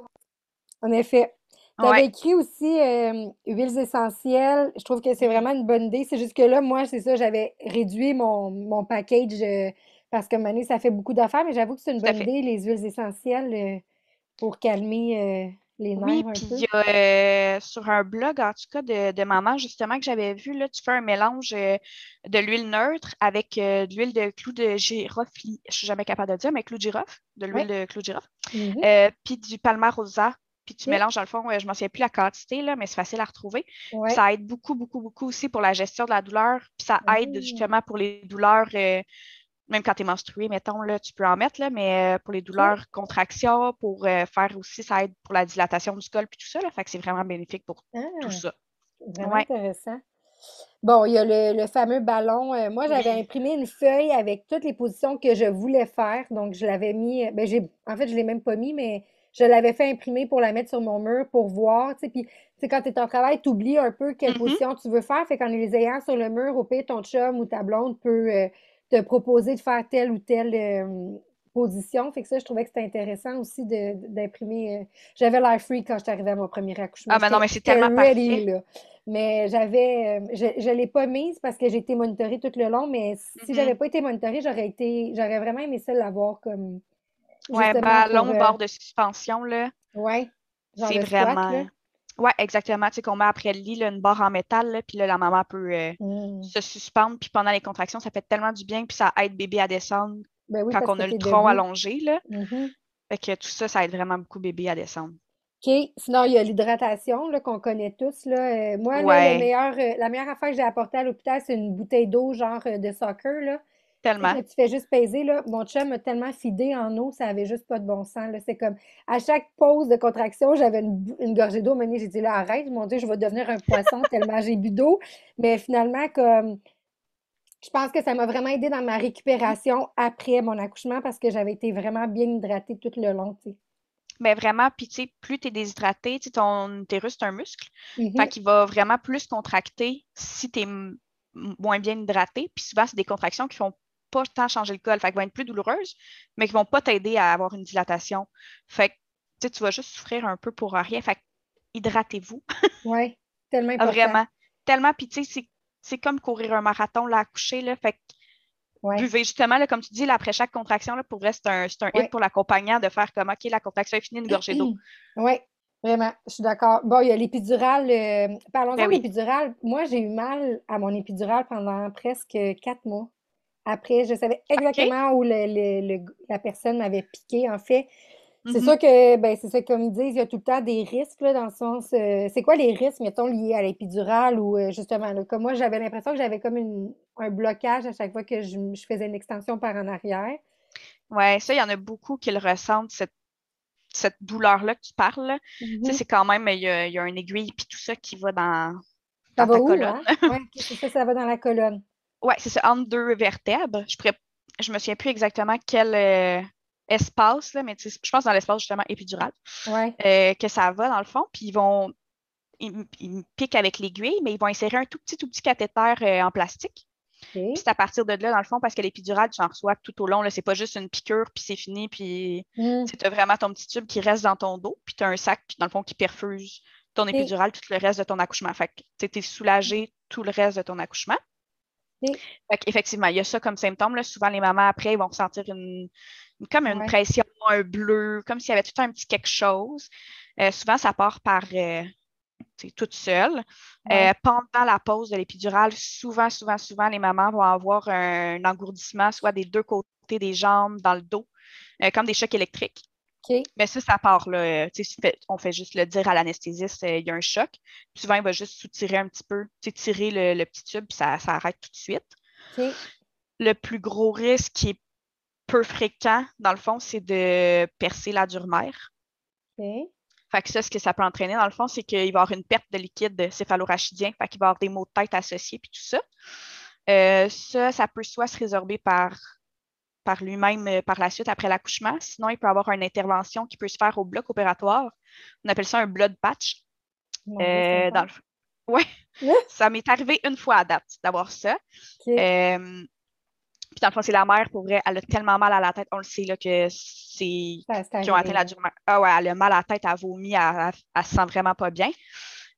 en effet. Tu avais Ouais. écrit aussi euh, huiles essentielles. Je trouve que c'est vraiment une bonne idée. C'est juste que là, moi, c'est ça, j'avais réduit mon, mon package euh, parce que Mané, ça fait beaucoup d'affaires, mais j'avoue que c'est une bonne idée, les huiles essentielles, euh, pour calmer les Oui, nerfs puis il y a euh, sur un blog, en tout cas, de, de maman, justement, que j'avais vu, là, tu fais un mélange euh, de l'huile neutre avec euh, de l'huile de clou de girofle, je ne suis jamais capable de le dire, mais clou de girofle, de l'huile Ouais. de clou de girofle, Mhm. euh, puis du palmarosa, puis tu mélanges, dans le fond, je ne m'en souviens plus la quantité, là, mais c'est facile à retrouver. Ouais. ça aide beaucoup, beaucoup, beaucoup aussi pour la gestion de la douleur, puis ça aide Ah. justement pour les douleurs, même quand tu es menstruée, mettons, là, tu peux en mettre, là, mais euh, pour les douleurs contractions, pour euh, faire aussi, ça aide pour la dilatation du col, puis tout ça, là, fait que c'est vraiment bénéfique pour Ah, tout ça. vraiment Ouais. intéressant. Bon, il y a le, le fameux ballon. Euh, moi, j'avais Oui. imprimé une feuille avec toutes les positions que je voulais faire. Donc, je l'avais mis. Ben, j'ai, en fait, je ne l'ai même pas mis, mais je l'avais fait imprimer pour la mettre sur mon mur pour voir. Tu sais, puis, tu sais, quand tu es en travail, tu oublies un peu quelle Mhm. position tu veux faire. Fait qu'en les ayant sur le mur, au pire, ton chum ou ta blonde peut euh, te proposer de faire telle ou telle euh, position. Fait que ça, je trouvais que c'était intéressant aussi d'imprimer. euh, J'avais l'air free quand je suis arrivée à mon premier accouchement. Ah, mais non, J'étais- mais c'est tellement ready, parfait. là. Mais j'avais, euh, je ne l'ai pas mise parce que j'ai été monitorée tout le long, mais si Mhm. j'avais pas été monitorée, j'aurais été, j'aurais vraiment aimé ça l'avoir comme, Ouais, ballon, pour, bord de suspension, là, ouais, c'est squat, vraiment. là. Ouais, exactement. Tu sais, qu'on met après le lit, là, une barre en métal, là, puis là, la maman peut euh, Mm. se suspendre, puis pendant les contractions, ça fait tellement du bien, puis ça aide bébé à descendre Ben oui, quand on a le tronc debout. allongé, là. Mhm. Fait que tout ça, ça aide vraiment beaucoup bébé à descendre. OK. Sinon, il y a l'hydratation, là, qu'on connaît tous, là. Euh, moi, là, le meilleur, euh, la meilleure affaire que j'ai apportée à l'hôpital, c'est une bouteille d'eau, genre de soccer, là. Tellement. tu fais juste peser, là. Mon chum m'a tellement fidé en eau, ça avait juste pas de bon sens, là. C'est comme, à chaque pause de contraction, j'avais une, gorgée d'eau. J'ai dit, là, arrête, mon Dieu, je vais devenir un poisson *laughs* tellement j'ai bu d'eau. Mais finalement, comme, je pense que ça m'a vraiment aidé dans ma récupération après mon accouchement parce que j'avais été vraiment bien hydratée tout le long, tu sais. Mais vraiment, puis tu sais, plus tu es déshydraté, tu ton utérus, c'est un muscle. Fait qu'il va vraiment plus contracter si tu es moins bien hydraté. Puis souvent, c'est des contractions qui font pas tant changer le col. Fait qu'elles vont être plus douloureuses, mais qui vont pas t'aider à avoir une dilatation. Fait que tu sais, tu vas juste souffrir un peu pour rien. Fait hydratez-vous. *laughs* Ouais, tellement important. Vraiment. Tellement, puis tu sais, c'est- comme courir un marathon là, à coucher. Là, fait que Ouais. buvez justement, là, comme tu dis, là, après chaque contraction, là, pour vrai, c'est un, un Ouais. hit pour l'accompagnant de faire comme OK, la contraction est finie, une gorgée d'eau. *clears throat* Oui, vraiment, je suis d'accord. Bon, il y a l'épidurale. euh, Parlons-en Ben de oui. l'épidurale. Moi, j'ai eu mal à mon épidurale pendant presque quatre mois. Après, je savais exactement où le- le- le- la personne m'avait piqué, en fait. C'est Mhm. sûr que, ben, c'est ça, comme ils disent, il y a tout le temps des risques, là, dans le sens. euh, c'est quoi les risques, mettons, liés à l'épidurale ou euh, justement, là, comme moi, j'avais l'impression que j'avais comme une- un blocage à chaque fois que je, je faisais une extension par en arrière. Ouais, ça, il y en a beaucoup qui le ressentent, cette, cette douleur-là que tu parles. là. Tu sais, Mhm. c'est quand même, il y a, il y a une aiguille puis tout ça qui va dans, dans va ta où, colonne. hein? Ouais, ok, c'est ça, ça va dans la colonne. Ouais, c'est ça, entre deux vertèbres. Je je me souviens plus exactement quel euh, espace, là, mais je pense dans l'espace justement épidural, ouais. que ça va dans le fond. Puis ils vont, ils, ils piquent avec l'aiguille, mais ils vont insérer un tout petit, tout petit cathéter en plastique. Puis c'est à partir de là, dans le fond, parce que l'épidurale, tu en reçois tout au long. C'est pas juste une piqûre, puis c'est fini, puis mm. tu as vraiment ton petit tube qui reste dans ton dos, puis tu as un sac, dans le fond, qui perfuse ton épidurale tout le reste de ton accouchement. Fait que tu es soulagé tout le reste de ton accouchement. Effectivement, il y a ça comme symptôme. Là. Souvent, les mamans, après, ils vont ressentir une, comme une pression, un bleu, comme s'il y avait tout un petit quelque chose. Euh, souvent, ça part par euh, toute seule. Euh, pendant la pause de l'épidurale, souvent, souvent, souvent, les mamans vont avoir un, engourdissement, soit des deux côtés des jambes, dans le dos, comme des chocs électriques. Mais ça, ça part là. Euh, on fait juste le dire à l'anesthésiste, il y a un choc. souvent, il va juste soutirer un petit peu, tirer le, petit tube, puis ça, arrête tout de suite. Le plus gros risque qui est peu fréquent, dans le fond, c'est de percer la dure-mère. Fait que ça, ce que ça peut entraîner, dans le fond, c'est qu'il va y avoir une perte de liquide céphalorachidien, fait qu'il va y avoir des maux de tête associés, puis tout ça. Euh, ça, ça peut soit se résorber par, par lui-même euh, par la suite après l'accouchement. Sinon, il peut avoir une intervention qui peut se faire au bloc opératoire. On appelle ça un blood patch. Euh, dans *laughs* Ouais, ça m'est arrivé une fois à date d'avoir ça. Puis dans le fond, c'est la mère, pour vrai, elle a tellement mal à la tête, on le sait, là, que c'est. qui ont atteint la dure Ah ouais, elle a mal à la tête, elle vomit, elle, elle, se sent vraiment pas bien.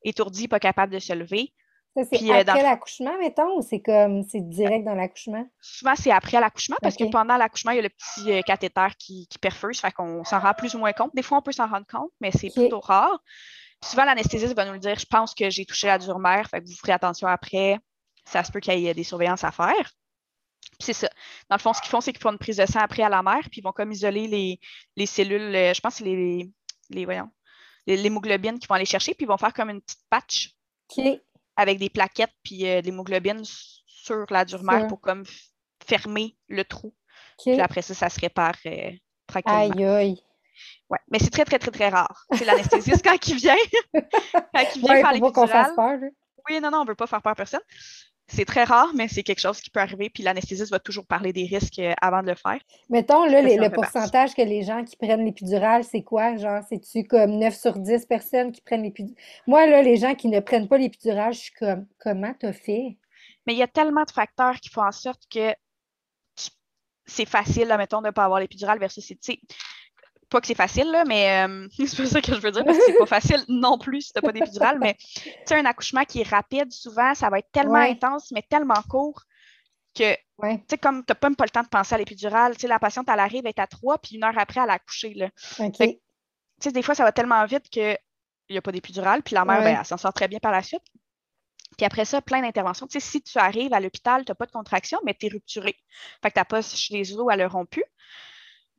Étourdie, pas capable de se lever. Ça, c'est euh, après l'accouchement, mettons, ou c'est comme, c'est direct dans l'accouchement? Souvent, c'est après l'accouchement, parce que pendant l'accouchement, il y a le petit euh, cathéter qui, qui perfuse, fait qu'on s'en rend plus ou moins compte. Des fois, on peut s'en rendre compte, mais c'est plutôt rare. souvent, l'anesthésiste va nous le dire, je pense que j'ai touché la dure-mère, fait que vous ferez attention après. Ça se peut qu'il y ait des surveillances à faire c'est ça. Dans le fond, ce qu'ils font, c'est qu'ils font une prise de sang après à la mère, puis ils vont comme isoler les, cellules, euh, je pense que c'est les, les, voyons, l'hémoglobine qu'ils vont aller chercher, puis ils vont faire comme une petite patch avec des plaquettes, puis euh, l'hémoglobine sur la dure-mère pour comme fermer le trou. Puis après ça, ça se répare euh, tranquillement. Aïe, aïe. Ouais, mais c'est très, très, très, très rare. C'est l'anesthésiste *laughs* quand il vient. *laughs* quand il vient faire l'épidurale. Oui, non, non, on ne veut pas faire peur à personne. C'est très rare, mais c'est quelque chose qui peut arriver. Puis l'anesthésiste va toujours parler des risques euh, avant de le faire. Mettons, là, le pourcentage que les gens qui prennent l'épidurale, c'est quoi? Genre, c'est-tu comme 9 sur 10 personnes qui prennent l'épidurale? Moi, là, les gens qui ne prennent pas l'épidurale, je suis comme, comment t'as fait? Mais il y a tellement de facteurs qui font en sorte que c'est facile, là, mettons, de ne pas avoir l'épidurale versus, pas que c'est facile, là, mais euh, *laughs* c'est pas ça que je veux dire, parce que c'est pas *laughs* facile non plus si t'as pas d'épidurale, mais tu sais, un accouchement qui est rapide, souvent, ça va être tellement intense, mais tellement court que, tu sais, comme t'as même pas le temps de penser à l'épidurale, tu sais, la patiente, elle arrive, elle est à trois, puis une heure après, elle a accouché, là. Tu sais, des fois, ça va tellement vite qu'il n'y a pas d'épidurale, puis la mère, ben, elle s'en sort très bien par la suite. Puis après ça, plein d'interventions. Tu sais, si tu arrives à l'hôpital, tu n'as pas de contraction, mais tu es rupturé. Fait que ta poche les os, elle a rompu.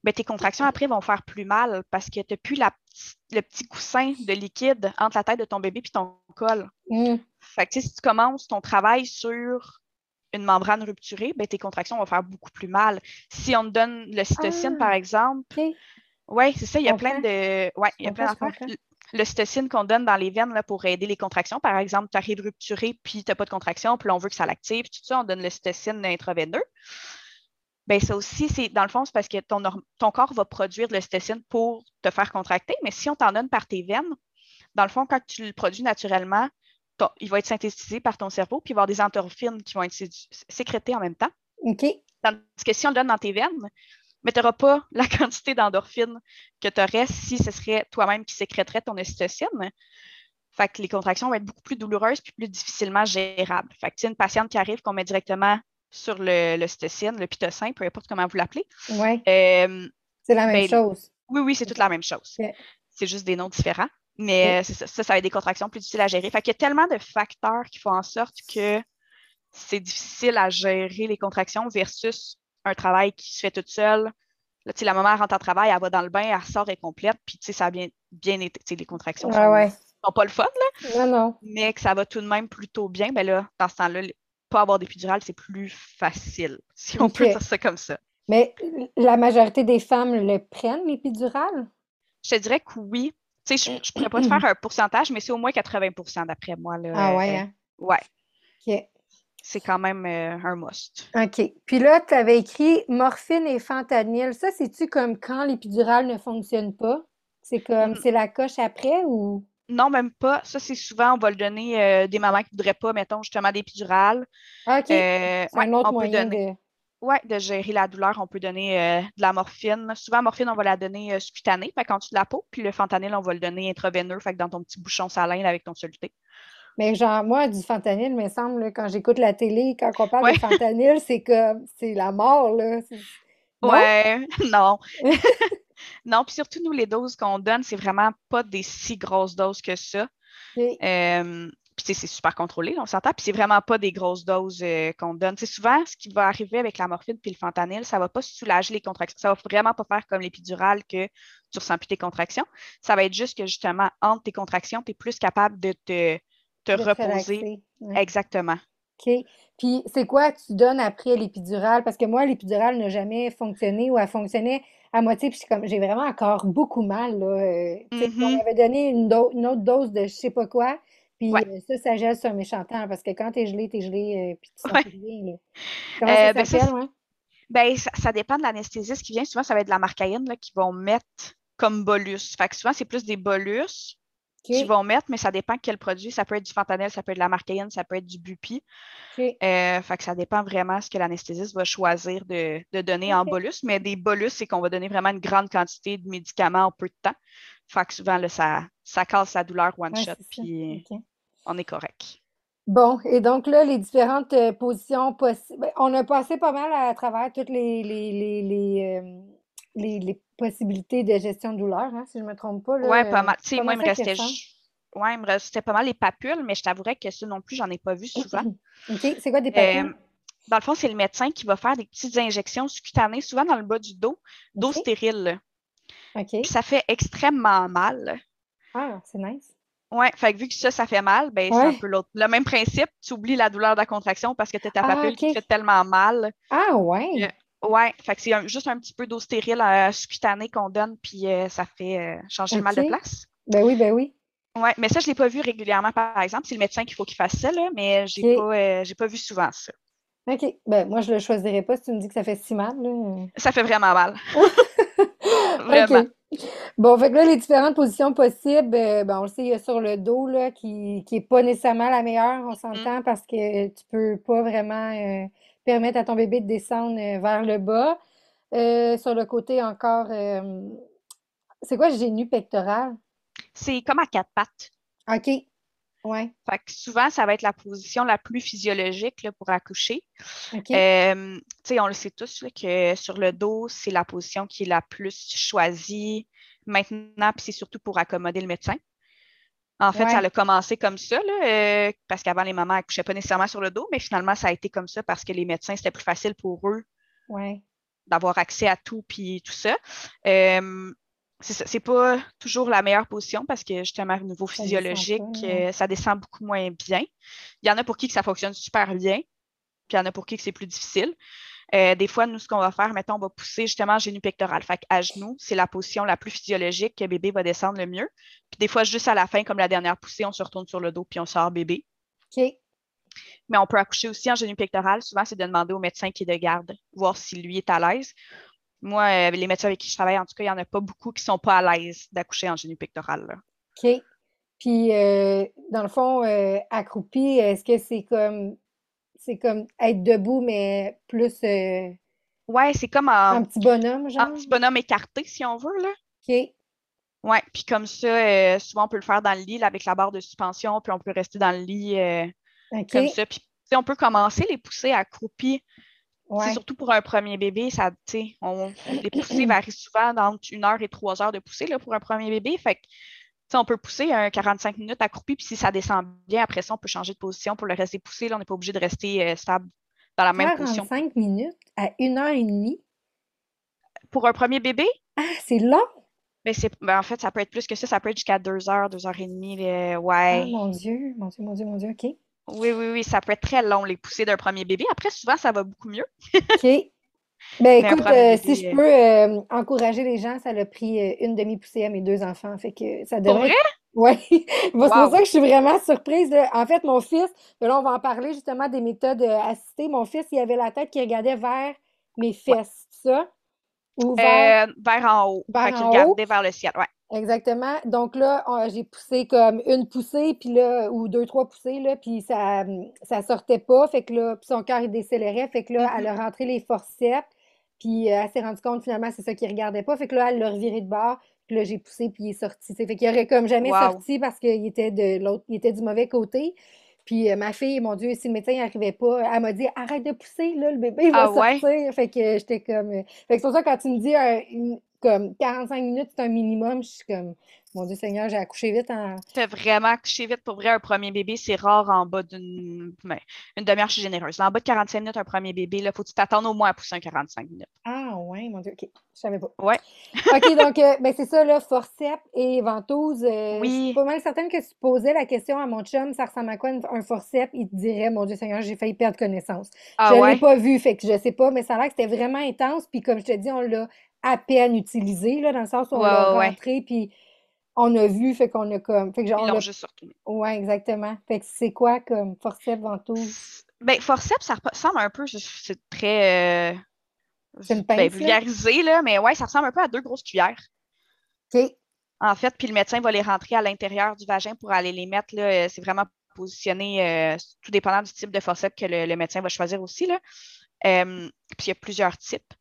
Ben, tes contractions après vont faire plus mal parce que tu n'as plus le petit coussin de liquide entre la tête de ton bébé et ton col. Mm. Fait que, si tu commences ton travail sur une membrane rupturée, ben, tes contractions vont faire beaucoup plus mal. Si on te donne le cytocine, par ah, exemple, oui, c'est ça, il y a plein de. Ouais, il y a plein d'affaires. Le cytocine qu'on donne dans les veines là, pour aider les contractions, par exemple, tu arrives rupturé puis tu n'as pas de contraction, puis on veut que ça l'active, tout ça, on donne le cytocine intraveineux ben ça aussi, c'est dans le fond, c'est parce que ton, ton corps va produire de l'ocytocine pour te faire contracter, mais si on t'en donne par tes veines, dans le fond, quand tu le produis naturellement, il va être synthétisé par ton cerveau, puis il va y avoir des endorphines qui vont être sécrétées en même temps. OK. Parce que si on le donne dans tes veines, mais tu n'auras pas *laughs* la quantité d'endorphines que tu aurais si ce serait toi-même qui sécréterais ton ocytocine. Fait que les contractions vont être beaucoup plus douloureuses puis plus difficilement gérables. Fait que une patiente qui arrive qu'on met directement sur le, le le pitocin, peu importe comment vous l'appelez. Oui. Euh, c'est la même ben, chose. Oui, oui, c'est toute la même chose. C'est juste des noms différents. Mais ça, ça, va être des contractions plus difficiles à gérer. Fait qu'il y a tellement de facteurs qui font en sorte que c'est difficile à gérer les contractions versus un travail qui se fait toute seule. Là, la maman rentre en travail, elle va dans le bain, elle sort, elle est complète, puis ça a bien, bien été. Les contractions ouais, sont, pas le fun, là. Non, non. Mais que ça va tout de même plutôt bien, ben là, dans ce temps-là, pas avoir d'épidurale, c'est plus facile, *laughs* si on peut dire ça comme ça. Mais la majorité des femmes le prennent, l'épidurale? Je te dirais que oui. Tu sais, je ne pourrais pas te faire un pourcentage, mais c'est au moins 80% d'après moi. Là. Ah ouais? Hein? Ouais. OK. c'est quand même euh, un must. OK. Puis là, tu avais écrit morphine et fentanyl. Ça, c'est-tu comme quand l'épidurale ne fonctionne pas? C'est comme, Mm. c'est la coche après ou? Non, même pas. Ça, c'est souvent, on va le donner euh, des mamans qui ne voudraient pas, mettons, justement, d'épidurale. Ah, OK. Euh, c'est ouais, un autre on peut moyen donner. de. Ouais, de gérer la douleur, on peut donner euh, de la morphine. Souvent, la morphine, on va la donner euh, cutanée, fait qu'en dessous de la peau, puis le fentanyl, on va le donner intraveineux, fait que dans ton petit bouchon salin avec ton soluté. Mais genre, moi, du fentanyl, il me semble, quand j'écoute la télé, quand on parle Ouais. de fentanyl, c'est comme, c'est la mort, là. Ouais, non. *laughs* *laughs* non, puis surtout, nous, les doses qu'on donne, c'est vraiment pas des si grosses doses que ça. OK. Euh, puis tu sais, c'est super contrôlé, on s'entend. Puis c'est vraiment pas des grosses doses euh, qu'on donne. C'est souvent ce qui va arriver avec la morphine puis le fentanyl, ça va pas soulager les contractions. Ça va vraiment pas faire comme l'épidurale que tu ressens plus tes contractions. Ça va être juste que justement, entre tes contractions, tu es plus capable de te, te De reposer. Ouais. Exactement. OK. Puis c'est quoi tu donnes après l'épidurale? Parce que moi, l'épidurale n'a jamais fonctionné ou elle fonctionnait à moitié. Puis je suis comme, j'ai vraiment encore beaucoup mal, là. Euh, on Mhm. m'avait donné une, do- une autre dose de je sais pas quoi. Puis Ouais. euh, ça, ça gèle sur méchant temps. Parce que quand t'es gelé, t'es gelé. euh, puis tu sens Ouais. là. Comment ça ben, ça? Ben, ça, ça dépend de l'anesthésiste qui vient. Souvent, ça va être de la marcaïne qu'ils vont mettre comme bolus. Fait que souvent, c'est plus des bolus OK. qu'ils vont mettre, mais ça dépend quel produit. Ça peut être du fentanyl, ça peut être de la marcaïne, ça peut être du bupi. Euh, fait que ça dépend vraiment ce que l'anesthésiste va choisir de, de donner en bolus. Mais des bolus, c'est qu'on va donner vraiment une grande quantité de médicaments en peu de temps. Fait que souvent, là, ça, ça casse la douleur one Ouais, shot, puis on est correct. Bon, et donc là, les différentes euh, positions possibles. On a passé pas mal à travers toutes les, les, les, les, euh, les, les possibilités de gestion de douleur, hein, si je me trompe pas. Là, Ouais, pas euh, mal. Tu sais, moi, il me restait. Ouais, il me restait pas mal les papules, mais je t'avouerais que ça non plus, j'en ai pas vu souvent. *laughs* OK, c'est quoi des Euh, papules? dans le fond, c'est le médecin qui va faire des petites injections cutanées, souvent dans le bas du dos, dos OK, stérile. OK. Puis ça fait extrêmement mal. Ah, c'est nice. Fait que vu que ça, ça fait mal, ben c'est un peu l'autre. Le même principe, tu oublies la douleur de la contraction parce que tu ta Ah, papule qui te fait tellement mal. Ah, ouais. Ouais, fait que c'est un- juste un petit peu d'eau stérile euh, cutané qu'on donne, puis euh, ça fait euh, changer le mal de place. Ben oui, ben oui. Ouais, mais ça, je ne l'ai pas vu régulièrement, par exemple. C'est le médecin qu'il faut qu'il fasse ça, là, mais OK. pas, euh, pas vu souvent ça. OK. Ben, moi, je le choisirais pas si tu me dis que ça fait si mal, là. Ça fait vraiment mal. *laughs* *laughs* Vraiment. Bon, fait que là, les différentes positions possibles, euh, ben, on le sait, il y a sur le dos, là, qui, qui est pas nécessairement la meilleure, on Mhm. s'entend, parce que tu peux pas vraiment euh, permettre à ton bébé de descendre euh, vers le bas. Euh, sur le côté encore, euh, c'est quoi, génu pectoral? C'est comme à quatre pattes. OK. Ouais. Fait que souvent, ça va être la position la plus physiologique là, pour accoucher. OK. Euh, tu sais, on le sait tous là, que sur le dos, c'est la position qui est la plus choisie maintenant, puis c'est surtout pour accommoder le médecin. En fait, ça a commencé comme ça, là, euh, parce qu'avant, les mamans accouchaient pas nécessairement sur le dos, mais finalement, ça a été comme ça parce que les médecins, c'était plus facile pour eux Ouais. d'avoir accès à tout puis tout ça. Euh, c'est ça, pas toujours la meilleure position parce que justement, au niveau Ça descend physiologique, pas, ouais. euh, ça descend beaucoup moins bien. Il y en a pour qui que ça fonctionne super bien, puis il y en a pour qui que c'est plus difficile. Euh, des fois, nous, ce qu'on va faire, mettons, on va pousser justement genou pectoral. Fait à genoux, c'est la position la plus physiologique que bébé va descendre le mieux. Puis des fois, juste à la fin, comme la dernière poussée, on se retourne sur le dos puis on sort bébé. OK. Mais on peut accoucher aussi en genou pectoral. Souvent, c'est de demander au médecin qui est de garde, voir si lui est à l'aise. Moi, euh, les médecins avec qui je travaille, en tout cas, il n'y en a pas beaucoup qui ne sont pas à l'aise d'accoucher en genou pectoral. là. OK. Puis, euh, dans le fond, accroupi, est-ce que c'est comme, c'est comme être debout, mais plus euh, Ouais, c'est comme un petit bonhomme, en genre? petit bonhomme écarté, si on veut. Là. OK. Ouais, puis comme ça, euh, souvent, on peut le faire dans le lit là, avec la barre de suspension, puis on peut rester dans le lit euh, comme ça. Puis, on peut commencer les poussées accroupies. Tu sais, Ouais. Surtout pour un premier bébé, ça, tu sais, on, les poussées varient souvent d'entre une heure et trois heures de poussée là, pour un premier bébé. Fait que, on peut pousser un 45 minutes accroupi, puis si ça descend bien, après ça, on peut changer de position pour le reste des poussées. Là, on n'est pas obligé de rester euh, stable dans la même position. 45 minutes à une heure et demie? Pour un premier bébé, Ah, c'est long! ben, c'est, ben, en fait, ça peut être plus que ça. Ça peut être jusqu'à deux heures, deux heures et demie. Ah, ouais. mon Dieu, mon Dieu, mon Dieu, mon Dieu. OK. Oui, oui, oui, ça peut être très long, les poussées d'un premier bébé. Après, souvent, ça va beaucoup mieux. OK. Ben écoute, euh, si je peux euh, encourager les gens, ça a pris euh, une demi-poussée à mes deux enfants. Fait que ça devrait. *laughs* Oui. c'est pour ça que je suis vraiment surprise. En fait, mon fils, là, on va en parler justement des méthodes assistées. Mon fils, il avait la tête qui regardait vers mes fesses, ça? Ou vers... vers en haut. Vers regardait vers le ciel, ouais. Exactement. Donc là, j'ai poussé comme une poussée, puis là, ou deux, trois poussées, là, puis ça, ça sortait pas. Fait que là, puis son cœur, il décélérait. Fait que là, elle a mm-hmm. rentré les forceps, puis euh, elle s'est rendue compte, finalement, c'est ça qu'il regardait pas. Fait que là, elle l'a reviré de bord, puis là, j'ai poussé, puis il est sorti. Fait qu'il aurait comme jamais sorti parce qu'il était de l'autre, il était du mauvais côté. Puis euh, ma fille, mon Dieu, si le médecin n'arrivait pas, elle m'a dit arrête de pousser, là, le bébé va ah sortir. Fait que j'étais comme. Euh, fait que c'est pour ça quand tu me dis comme 45 minutes, c'est un minimum. Je suis comme, mon Dieu Seigneur, j'ai accouché vite. En... Tu vraiment accouché vite. Pour vrai, un premier bébé, c'est rare en bas d'une ben, une demi-heure, je suis généreuse. En bas de 45 minutes, un premier bébé, il faut que tu t'attendes au moins à pousser un 45 minutes. Ah, ouais, mon Dieu, OK. Je savais pas. Ouais. *laughs* OK, donc, euh, ben, c'est ça, là, forceps et ventouse. Euh, oui. Je suis pas mal certaine que si tu posais la question à mon chum, ça ressemble à quoi un forceps, il te dirait, mon Dieu Seigneur, j'ai failli perdre connaissance. Ah, je ne l'ai pas vu, fait que je sais pas, mais ça a l'air que c'était vraiment intense. Puis, comme je te dis, on l'a à peine utilisé, là, dans le sens où on l'a rentré, puis on a vu, fait qu'on a comme. Fait que genre, Ils l'ont juste. Oui, exactement. Fait que c'est quoi comme forceps, ventouse? Ben, forceps, ça ressemble un peu, c'est très. Euh, ben, vulgarisé, là, mais ouais, ça ressemble un peu à deux grosses cuillères. OK. En fait, puis le médecin va les rentrer à l'intérieur du vagin pour aller les mettre, là. C'est vraiment positionné, euh, tout dépendant du type de forceps que le, médecin va choisir aussi, là. Euh, puis il y a plusieurs types.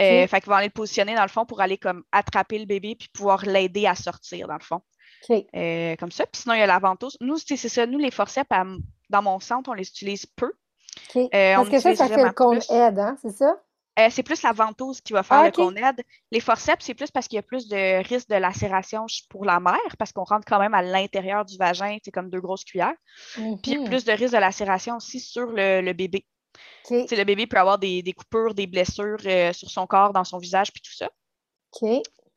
Euh, fait qu'ils vont aller le positionner dans le fond pour aller comme attraper le bébé puis pouvoir l'aider à sortir dans le fond. Euh, comme ça. Puis sinon, il y a la ventouse. Nous, c'est ça. Nous, les forceps, dans mon centre, on les utilise peu. Euh, Parce que ça, ça fait le qu'on aide, hein, c'est ça? c'est plus la ventouse qui va faire ah, le qu'on aide. Les forceps, c'est plus parce qu'il y a plus de risque de lacération pour la mère, parce qu'on rentre quand même à l'intérieur du vagin, c'est comme deux grosses cuillères. Puis il y a mhm. plus de risque de lacération aussi sur le bébé. Le bébé peut avoir des, coupures, des blessures euh, sur son corps, dans son visage, puis tout ça.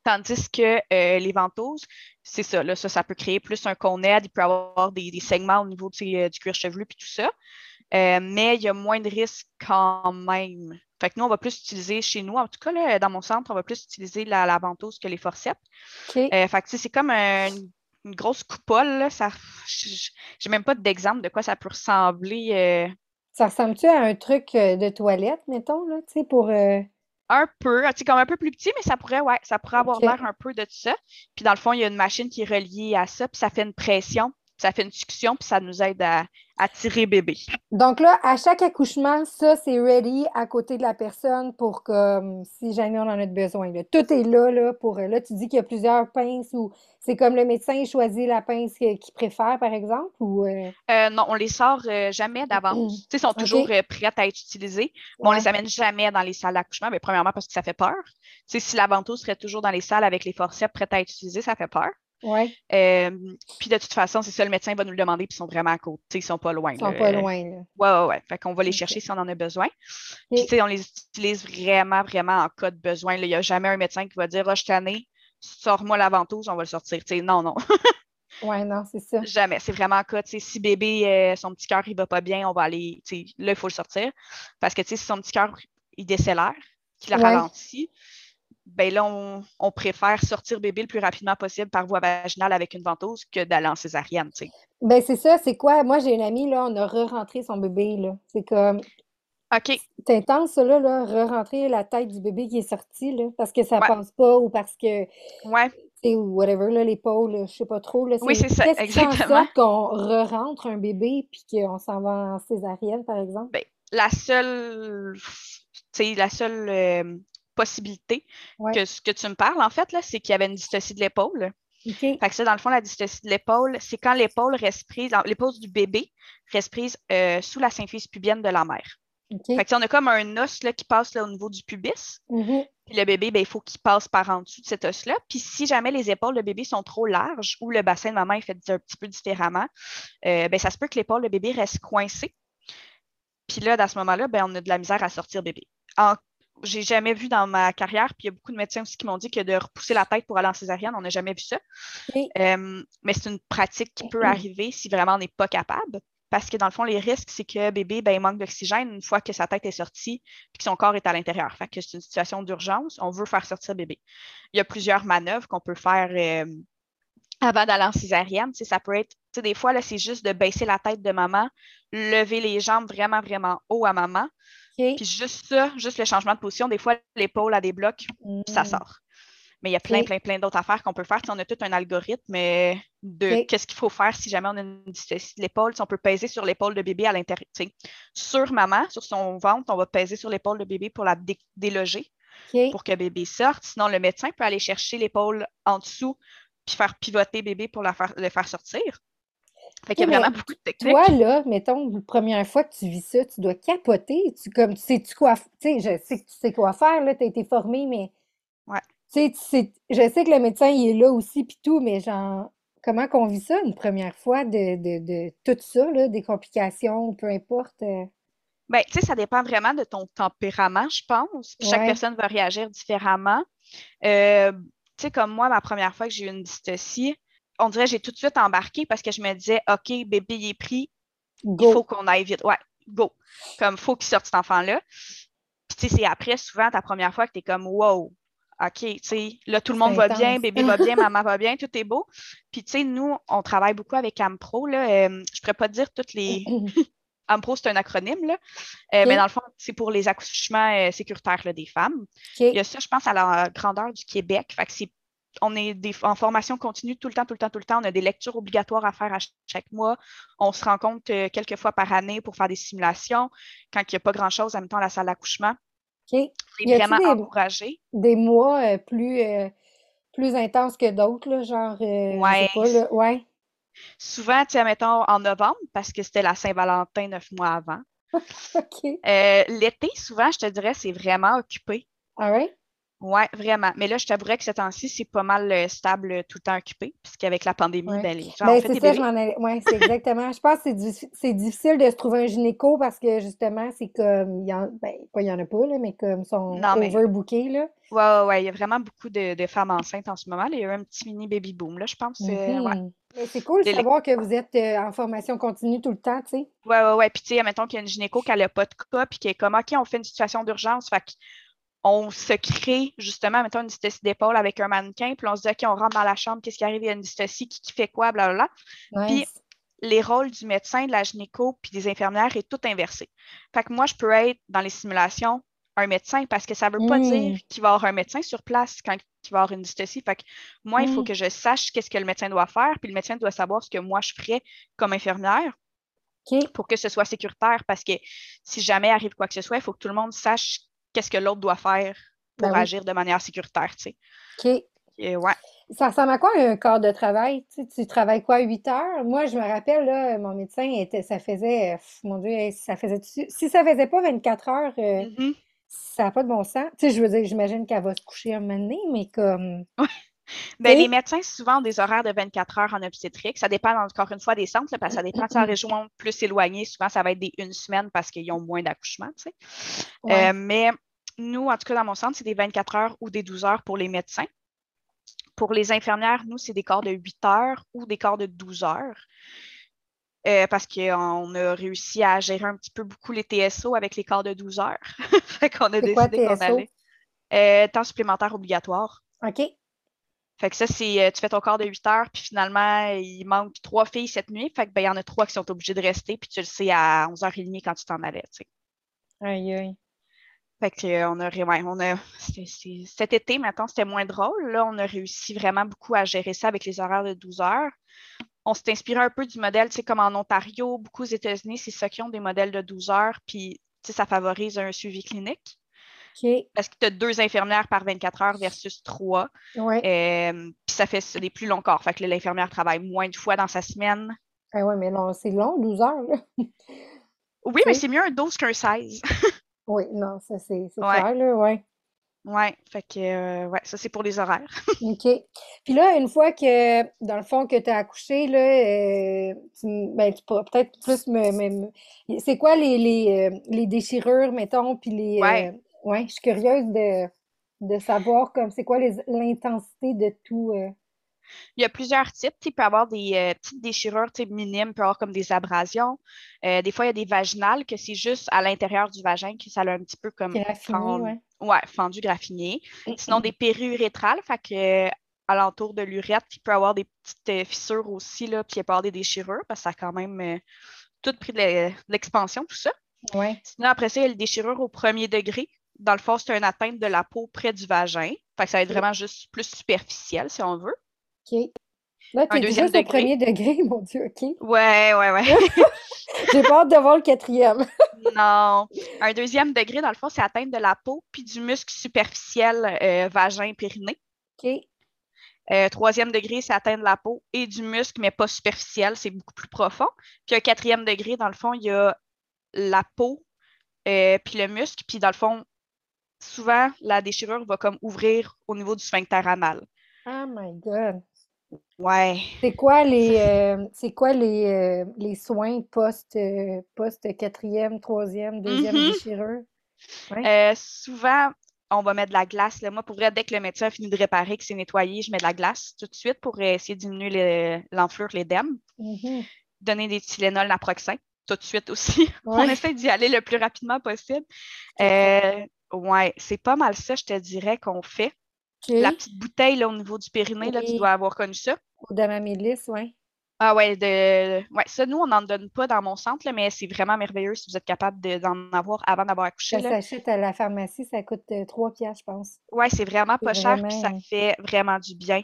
Tandis que euh, les ventouses, c'est ça, là, ça, ça peut créer plus un aide, il peut avoir des, segments au niveau euh, du cuir chevelu, puis tout ça. mais il y a moins de risques quand même. Fait que nous, on va plus utiliser chez nous, en tout cas, là, dans mon centre, on va plus utiliser la, la ventouse que les forceps. fait que c'est comme une, grosse coupole. Ça, j'ai même pas d'exemple de quoi ça peut ressembler. Ça ressemble-tu à un truc euh, de toilette, mettons, là, tu sais, pour. Euh, un peu, tu sais, comme un peu plus petit, mais ça pourrait, ouais, ça pourrait avoir l'air un peu de ça. Puis dans le fond, il y a une machine qui est reliée à ça, puis ça fait une pression ça fait une succion, puis ça nous aide à, tirer bébé. Donc là, à chaque accouchement, ça, c'est ready à côté de la personne pour que, si jamais on en a besoin. Tout est là, là, pour... Là, tu dis qu'il y a plusieurs pinces ou c'est comme le médecin choisit la pince qu'il préfère, par exemple, ou... Euh? Euh, non, on les sort euh, jamais d'avance. Ils sont toujours prêts à être utilisés, mais on les amène jamais dans les salles d'accouchement. Mais premièrement, parce que ça fait peur. si la ventouse serait toujours dans les salles avec les forceps prêts à être utilisés, ça fait peur. Ouais. Euh, puis de toute façon, c'est ça, le médecin va nous le demander, puis ils sont vraiment à côté, ils sont pas loin. Ils sont pas loin. Là. Ouais, ouais, ouais. Fait qu'on va les chercher si on en a besoin. Puis, tu sais, on les utilise vraiment, vraiment en cas de besoin. Il n'y a jamais un médecin qui va dire, je t'année, sors-moi la ventouse, on va le sortir. Tu sais, non, non. *laughs* ouais, non, c'est ça. Jamais. C'est vraiment en cas, tu sais, si bébé, euh, son petit cœur, il va pas bien, on va aller, tu sais, là, il faut le sortir. Parce que, tu sais, si son petit cœur, il décélère, qu'il a ralenti, ben là, on, préfère sortir bébé le plus rapidement possible par voie vaginale avec une ventouse que d'aller en césarienne, tu sais. Ben c'est ça, c'est quoi? Moi, j'ai une amie, là, on a re-rentré son bébé, là. C'est comme... OK. C'est intense, ça, là, là re-rentrer la tête du bébé qui est sorti, là, parce que ça passe pas ou parce que... Ouais. Ou whatever, là, l'épaule, je sais pas trop. Là, oui, c'est ça, exactement. Qu'est-ce sorte qu'on re-rentre un bébé puis qu'on s'en va en césarienne, par exemple? Ben, la seule... Tu sais, la seule... Euh, possibilité que ce que tu me parles, en fait, là, c'est qu'il y avait une dystocie de l'épaule. Fait que ça, dans le fond, la dystocie de l'épaule, c'est quand l'épaule reste prise, l'épaule du bébé reste prise euh, sous la symphyse pubienne de la mère. Fait que on a comme un os là, qui passe là, au niveau du pubis. Mm-hmm. Puis le bébé, ben, il faut qu'il passe par en dessous de cet os-là. Puis si jamais les épaules de bébé sont trop larges ou le bassin de maman est fait un petit peu différemment, euh, ben, ça se peut que l'épaule de bébé reste coincée. Puis là, dans ce moment-là, ben, on a de la misère à sortir bébé. En j'ai jamais vu dans ma carrière, puis il y a beaucoup de médecins aussi qui m'ont dit que de repousser la tête pour aller en césarienne, on n'a jamais vu ça. Euh, mais c'est une pratique qui peut arriver si vraiment on n'est pas capable. parce que dans le fond, les risques, c'est que bébé, ben, il manque d'oxygène une fois que sa tête est sortie puis que son corps est à l'intérieur. Fait que c'est une situation d'urgence. On veut faire sortir bébé. Il y a plusieurs manœuvres qu'on peut faire euh, avant d'aller en césarienne. ça peut être, des fois, là, c'est juste de baisser la tête de maman, lever les jambes vraiment, vraiment haut à maman. Puis juste ça, juste le changement de position, des fois, l'épaule a des blocs, ça mm. sort. Mais il y a plein, plein, plein d'autres affaires qu'on peut faire. on a tout un algorithme de qu'est-ce qu'il faut faire si jamais on a une dystociée de l'épaule. on peut peser sur l'épaule de bébé à l'intérieur. Sur maman, sur son ventre, on va peser sur l'épaule de bébé pour la déloger, pour que bébé sorte. Sinon, le médecin peut aller chercher l'épaule en dessous puis faire pivoter bébé pour la faire, le faire sortir. Fait qu'il y a vraiment beaucoup de techniques. Toi, là, mettons, la première fois que tu vis ça, tu dois capoter. Tu, comme, tu sais-tu quoi, tu sais, je sais que tu sais quoi faire, là, tu as été formé, mais ouais. tu sais, je sais que le médecin, il est là aussi, puis tout, mais genre, comment qu'on vit ça une première fois de, de, de tout ça, là, des complications, peu importe? Euh? Bien, tu sais, ça dépend vraiment de ton tempérament, je pense. Chaque personne va réagir différemment. Euh, tu sais, comme moi, ma première fois que j'ai eu une dystocie, on dirait que j'ai tout de suite embarqué parce que je me disais, OK, bébé il est pris, il faut qu'on aille vite. Ouais, go. Comme, faut qu'il sorte cet enfant-là. Puis, tu sais, c'est après, souvent, ta première fois que tu es comme, wow, OK, tu sais, là, tout le monde va bien, bébé va *laughs* bien, maman va bien, tout est beau. Puis, tu sais, nous, on travaille beaucoup avec Ampro, là. Euh, je ne pourrais pas dire toutes les. *clears throat* Ampro, c'est un acronyme, là. Euh, mais dans le fond, c'est pour les accouchements euh, sécuritaires des femmes. Il y a ça, je pense, à la grandeur du Québec. Fait que c'est on est en formation continue tout le temps, tout le temps, tout le temps. On a des lectures obligatoires à faire à chaque mois. On se rencontre euh, quelques fois par année pour faire des simulations. Quand il n'y a pas grand-chose, même temps, à la salle d'accouchement. C'est vraiment des, encouragé. Des mois plus, plus intenses que d'autres, genre. Oui. ouais. Souvent, tu sais, mettons en novembre, parce que c'était la Saint-Valentin neuf mois avant. *laughs* OK. Euh, l'été, souvent, je te dirais, c'est vraiment occupé. Ah oui? Oui, vraiment. Mais là, je t'avouerais que ce temps-ci, c'est pas mal euh, stable, tout le temps occupé, puisqu'avec la pandémie, ben, les gens ben, c'est ça, je m'en ai... Oui, c'est exactement. je pense que c'est difficile de se trouver un gynéco parce que, justement, c'est comme... Il y en... Ben, pas il y en a pas, là, mais comme son overbookés, là. Oui, oui, oui. Il y a vraiment beaucoup de, femmes enceintes en ce moment. Il y a eu un petit mini baby boom, là, je pense. Euh, c'est cool de savoir que vous êtes euh, en formation continue tout le temps, tu sais. Oui, oui, oui. Puis, tu sais, mettons qu'il y a une gynéco qui n'a pas de cas, puis qui est comme, OK, on fait une situation d'urgence. Fait on se crée, justement, mettons une dystocie d'épaule avec un mannequin, puis on se dit, OK, on rentre dans la chambre, qu'est-ce qui arrive? Il y a une dystocie, qui, fait quoi, blablabla. Puis, les rôles du médecin, de la gynéco, puis des infirmières est tout inversé. Fait que moi, je peux être dans les simulations un médecin parce que ça ne veut pas dire mmh. qu'il va y avoir un médecin sur place quand il va y avoir une dystocie. Fait que moi, il faut mmh. que je sache qu'est-ce que le médecin doit faire, puis le médecin doit savoir ce que moi je ferais comme infirmière pour que ce soit sécuritaire parce que si jamais arrive quoi que ce soit, il faut que tout le monde sache qu'est-ce que l'autre doit faire pour ben agir de manière sécuritaire. Tu OK. ouais. Ça ressemble à quoi un corps de travail? Tu, travailles quoi, 8 heures? Moi, je me rappelle, là, mon médecin était, ça faisait, mon Dieu, ça faisait, si ça faisait pas 24 heures, euh, mm-hmm. ça n'a pas de bon sens. Tu sais, je veux dire, j'imagine qu'elle va se coucher un moment donné, mais comme. Ben, les médecins, souvent, ont des horaires de 24 heures en obstétrique. Ça dépend encore une fois des centres, parce que ça dépend de sa région plus éloignée. Souvent, ça va être des une semaine parce qu'ils ont moins d'accouchements. Tu sais. Euh, mais nous, en tout cas, dans mon centre, c'est des 24 heures ou des 12 heures pour les médecins. Pour les infirmières, nous, c'est des corps de 8 heures ou des corps de 12 heures. Euh, parce qu'on a réussi à gérer un petit peu beaucoup les TSO avec les corps de 12 heures. *laughs* fait qu'on a décidé qu'on allait. Euh, temps supplémentaire obligatoire. OK. Fait que ça, c'est euh, tu fais ton corps de 8 heures, puis finalement, il manque trois filles cette nuit. Fait que ben, il y en a trois qui sont obligées de rester, puis tu le sais à 11h30 quand tu t'en allais. Tu sais. Aïe, aïe. Fait que, euh, on a, ouais, on a cet été, maintenant, c'était moins drôle. Là, on a réussi vraiment beaucoup à gérer ça avec les horaires de 12 heures. On s'est inspiré un peu du modèle, tu sais, comme en Ontario, beaucoup aux États-Unis, c'est ceux qui ont des modèles de 12 heures, puis ça favorise un suivi clinique. Parce que tu as deux infirmières par 24 heures versus trois. Ouais. Euh, puis ça fait des plus longs corps. Fait que l'infirmière travaille moins de fois dans sa semaine. Ah oui, mais non, c'est long, 12 heures. *laughs* oui, mais c'est mieux un 12 qu'un 16. *laughs* oui, non, ça c'est clair, là, ouais. Oui, fait que euh, ouais, ça c'est pour les horaires. *laughs* OK. Puis là, une fois que, dans le fond, que tu as accouché, là, euh, tu, ben, tu pourras peut-être plus me. c'est quoi les, les, les, déchirures, mettons, puis les. Oui, je suis curieuse de, savoir comme c'est quoi l'intensité de tout. Euh. Il y a plusieurs types. Il peut y avoir des euh, petites déchirures minimes, il peut y avoir comme des abrasions. Euh, des fois, il y a des vaginales que c'est juste à l'intérieur du vagin que ça a un petit peu comme fendu, ouais. fendu, graffiné. Sinon, des périurétrales, fait que alentour de l'urètre, il peut y avoir des petites fissures aussi, là, puis il peut y avoir des déchirures, parce que ça a quand même tout pris de l'expansion, tout ça. Sinon, après ça, il y a les déchirures au premier degré. Dans le fond, c'est une atteinte de la peau près du vagin. Fait que ça va être vraiment juste plus superficiel, si on veut. OK. Là, tu es juste au premier degré, *laughs* mon Dieu, OK? Ouais, ouais, ouais. *laughs* J'ai pas hâte de voir le quatrième. *laughs* non. Un deuxième degré, dans le fond, c'est atteinte de la peau puis du muscle superficiel euh, vagin-périnée. OK. Euh, troisième degré, c'est atteindre la peau et du muscle, mais pas superficiel, c'est beaucoup plus profond. Puis un quatrième degré, dans le fond, il y a la peau, euh, puis le muscle, puis dans le fond, souvent, la déchirure va comme ouvrir au niveau du sphincter anal. Oh my God! Ouais. C'est quoi les *laughs* euh, c'est quoi les, euh, les soins post, euh, post quatrième, troisième, deuxième mm-hmm. déchirure? souvent, on va mettre de la glace. Moi, pour vrai, dès que le médecin a fini de réparer, que c'est nettoyé, je mets de la glace tout de suite pour essayer de diminuer l'enflure, l'édème. Mm-hmm. Donner des Tylenol naproxen tout de suite aussi. *laughs* on essaie d'y aller le plus rapidement possible. Ouais, c'est pas mal ça, je te dirais, qu'on fait. La petite bouteille là, au niveau du périnée, là, tu dois avoir connu ça. Au Damamélis, oui. Ah ouais, de... ouais, ça, nous, on n'en donne pas dans mon centre, mais c'est vraiment merveilleux si vous êtes capable d'en avoir avant d'avoir accouché. Ça s'achète à la pharmacie, ça coûte 3 euh, piastres, je pense. Oui, c'est vraiment pas cher, puis ça fait vraiment du bien.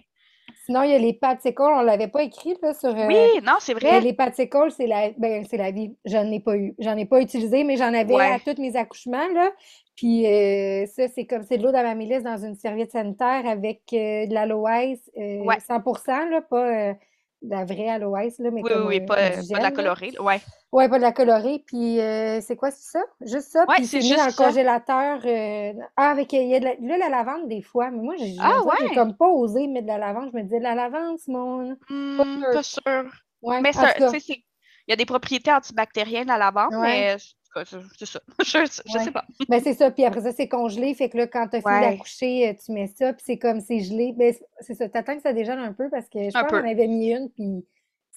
Sinon, il y a les paticoles, on ne l'avait pas écrit là, sur. Euh, oui, non, c'est vrai. Les paticoles, c'est la, ben, la vie. J'en ai pas eu. J'en ai pas utilisé, mais j'en avais à tous mes accouchements. Là. Puis euh, ça, c'est comme c'est de l'eau d'amamyllis dans une serviette sanitaire avec euh, de l'aloès, 100 là, pas de la vraie aloès, là, mais oui, comme, oui, pas, pas, de la colorée, ouais. Oui, pas de la colorée. Puis c'est quoi, c'est ça? Juste ça. puis c'est mis dans le congélateur. ah, avec il y a de la, la lavande des fois. Mais moi, j'ai ah, comme pas osé mettre de la lavande. Je me disais, de la lavande, Simone. Mmh, pas sûr. mais ça, il y a des propriétés antibactériennes à la lavande, mais c'est ça. *laughs* je, sais pas. *laughs* Ben, c'est ça. Puis après ça, c'est congelé. Fait que là, quand tu as fini d'accoucher, euh, tu mets ça. Puis c'est comme c'est gelé. Ben, c'est ça. T'attends que ça dégèle un peu parce que je pense qu'on avait mis une. Puis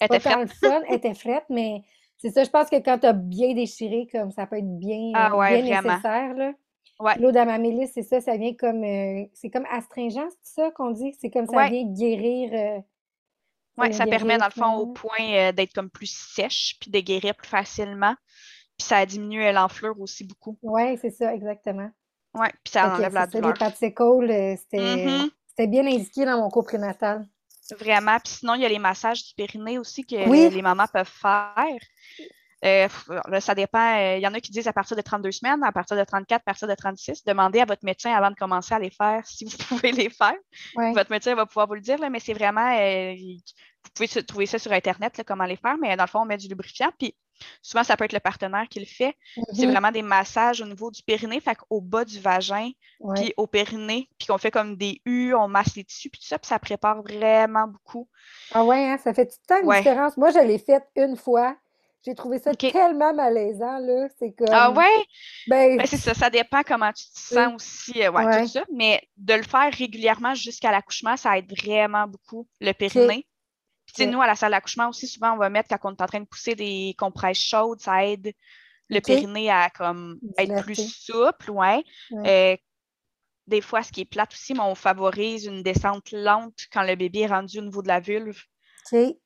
elle était frette. Elle était frette, mais c'est ça. Je pense que quand tu as bien déchiré, comme ça peut être bien, ah, bien nécessaire. Là. L'eau d'amamélis, c'est ça. Ça vient comme. Euh, c'est comme astringent, c'est ça qu'on dit? C'est comme ça vient guérir. Euh, oui, ça permet, dans le fond, au point d'être comme plus sèche puis de guérir plus facilement. Puis ça a diminué l'enflure aussi beaucoup. Oui, c'est ça, exactement. Oui, puis ça enlève la douleur. les euh, mm-hmm. c'était bien indiqué dans mon cours prénatal. Vraiment. Puis sinon, il y a les massages du périnée aussi que les mamans peuvent faire. Euh, ça dépend. Euh, il y en a qui disent à partir de 32 semaines, à partir de 34, à partir de 36. Demandez à votre médecin avant de commencer à les faire si vous *laughs* pouvez les faire. Votre médecin va pouvoir vous le dire, mais c'est vraiment. vous pouvez trouver ça sur Internet, comment les faire, mais dans le fond, on met du lubrifiant. Puis Souvent, ça peut être le partenaire qui le fait. C'est mm-hmm. vraiment des massages au niveau du périnée, fait au bas du vagin, puis au périnée, puis qu'on fait comme des U, on masse les tissus, puis tout ça, puis ça prépare vraiment beaucoup. Ah ouais, hein, ça fait tout le temps une différence. Moi, je l'ai faite une fois. J'ai trouvé ça tellement malaisant, là. C'est comme... Ah ouais? Ben, ben... c'est ça, ça dépend comment tu te sens aussi, euh, ouais, tout ça. Mais de le faire régulièrement jusqu'à l'accouchement, ça aide vraiment beaucoup le périnée. Puis, nous, à la salle d'accouchement aussi, souvent, on va mettre quand on est en train de pousser des compresses chaudes, ça aide le périnée à comme, être plus souple, ouais. Euh, des fois, ce qui est plate aussi, mais on favorise une descente lente quand le bébé est rendu au niveau de la vulve.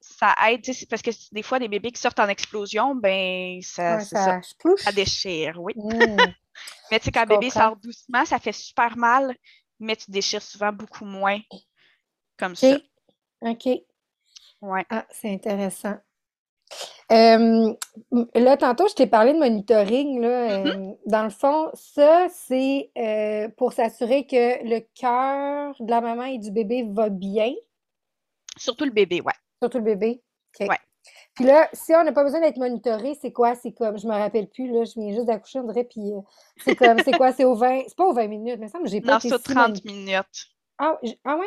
Ça aide, parce que des fois, des bébés qui sortent en explosion, ben ça, ça, déchire, oui. Mmh. *laughs* mais tu sais, quand le bébé sort doucement, ça fait super mal, mais tu déchires souvent beaucoup moins comme ça. OK. Ouais. Ah, c'est intéressant. là, tantôt, je t'ai parlé de monitoring. Là, mm-hmm. dans le fond, ça, c'est euh, pour s'assurer que le cœur de la maman et du bébé va bien. Surtout le bébé, ouais. Surtout le bébé. Ouais. Puis là, si on n'a pas besoin d'être monitoré, c'est quoi? C'est comme, je me rappelle plus, là, je viens juste d'accoucher, on dirait, puis euh, c'est comme, c'est quoi? C'est au 20, c'est pas aux 20 minutes, mais ça me j'ai pas Non, c'est aux 30 minutes. Ah, ah ouais?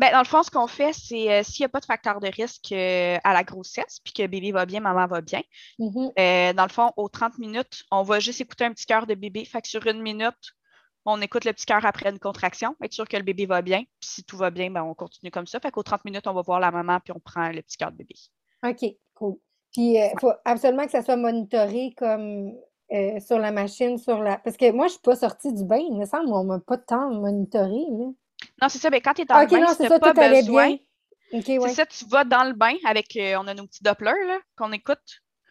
Ben, dans le fond, ce qu'on fait, c'est euh, s'il n'y a pas de facteur de risque euh, à la grossesse, puis que bébé va bien, maman va bien, mm-hmm. euh, dans le fond, aux 30 minutes, on va juste écouter un petit cœur de bébé. Fait que sur une minute, On écoute le petit cœur après une contraction, être sûr que le bébé va bien. Puis si tout va bien, ben, on continue comme ça. Fait qu'aux 30 minutes, on va voir la maman, puis on prend le petit cœur de bébé. OK, cool. Puis il faut absolument que ça soit monitoré comme sur la machine, sur la. Parce que moi, je ne suis pas sortie du bain. Il me semble qu'on n'a pas de temps monitoré. Non, c'est ça. Mais quand tu es dans le bain, non, tu n'as pas besoin. ouais. C'est ça, tu vas dans le bain avec. euh, on a nos petits Dopplers là, qu'on écoute.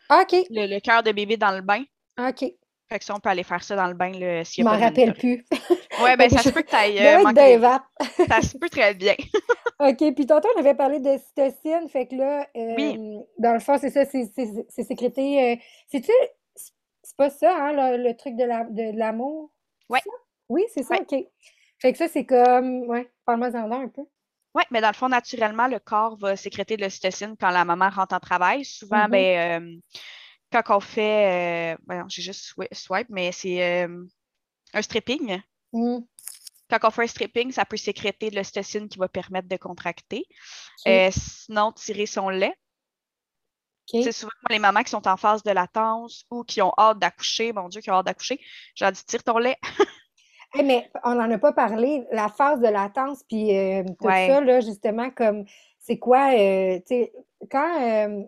Ah, OK. Le, le cœur de bébé dans le bain. OK. Fait que ça, on peut aller faire ça dans le bain là, Je s'il y a m'en de rappelle plus. *laughs* Ouais, ben ça se peut que tu ailles. Vapes. Ça se peut très bien. *laughs* OK. Puis tantôt, on avait parlé de cytocine. Fait que là, Oui. euh, dans le fond, c'est ça, c'est sécrété. euh, C'est-tu. C'est pas ça, hein, le, le truc de la- de l'amour? Ouais. Ça? Oui, c'est ça, Ouais. OK. Fait que ça, c'est comme. Ouais, parle-moi en un peu. Oui, mais dans le fond, naturellement, le corps va sécréter de l'ocytocine quand la maman rentre en travail. Souvent, Mhm. ben, euh, quand on fait, euh, j'ai juste swi- swipe, mais c'est euh, un stripping. Mm. Quand on fait un stripping, ça peut sécréter de l'ocytocine qui va permettre de contracter. Euh, sinon, tirer son lait. C'est souvent les mamans qui sont en phase de latence ou qui ont hâte d'accoucher, mon Dieu, qui ont hâte d'accoucher. J'ai dit, tire ton lait. *laughs* Hey, mais on n'en a pas parlé, la phase de latence, puis euh, tout Ouais. ça, là, justement, comme, c'est quoi, euh, tu sais, quand, euh,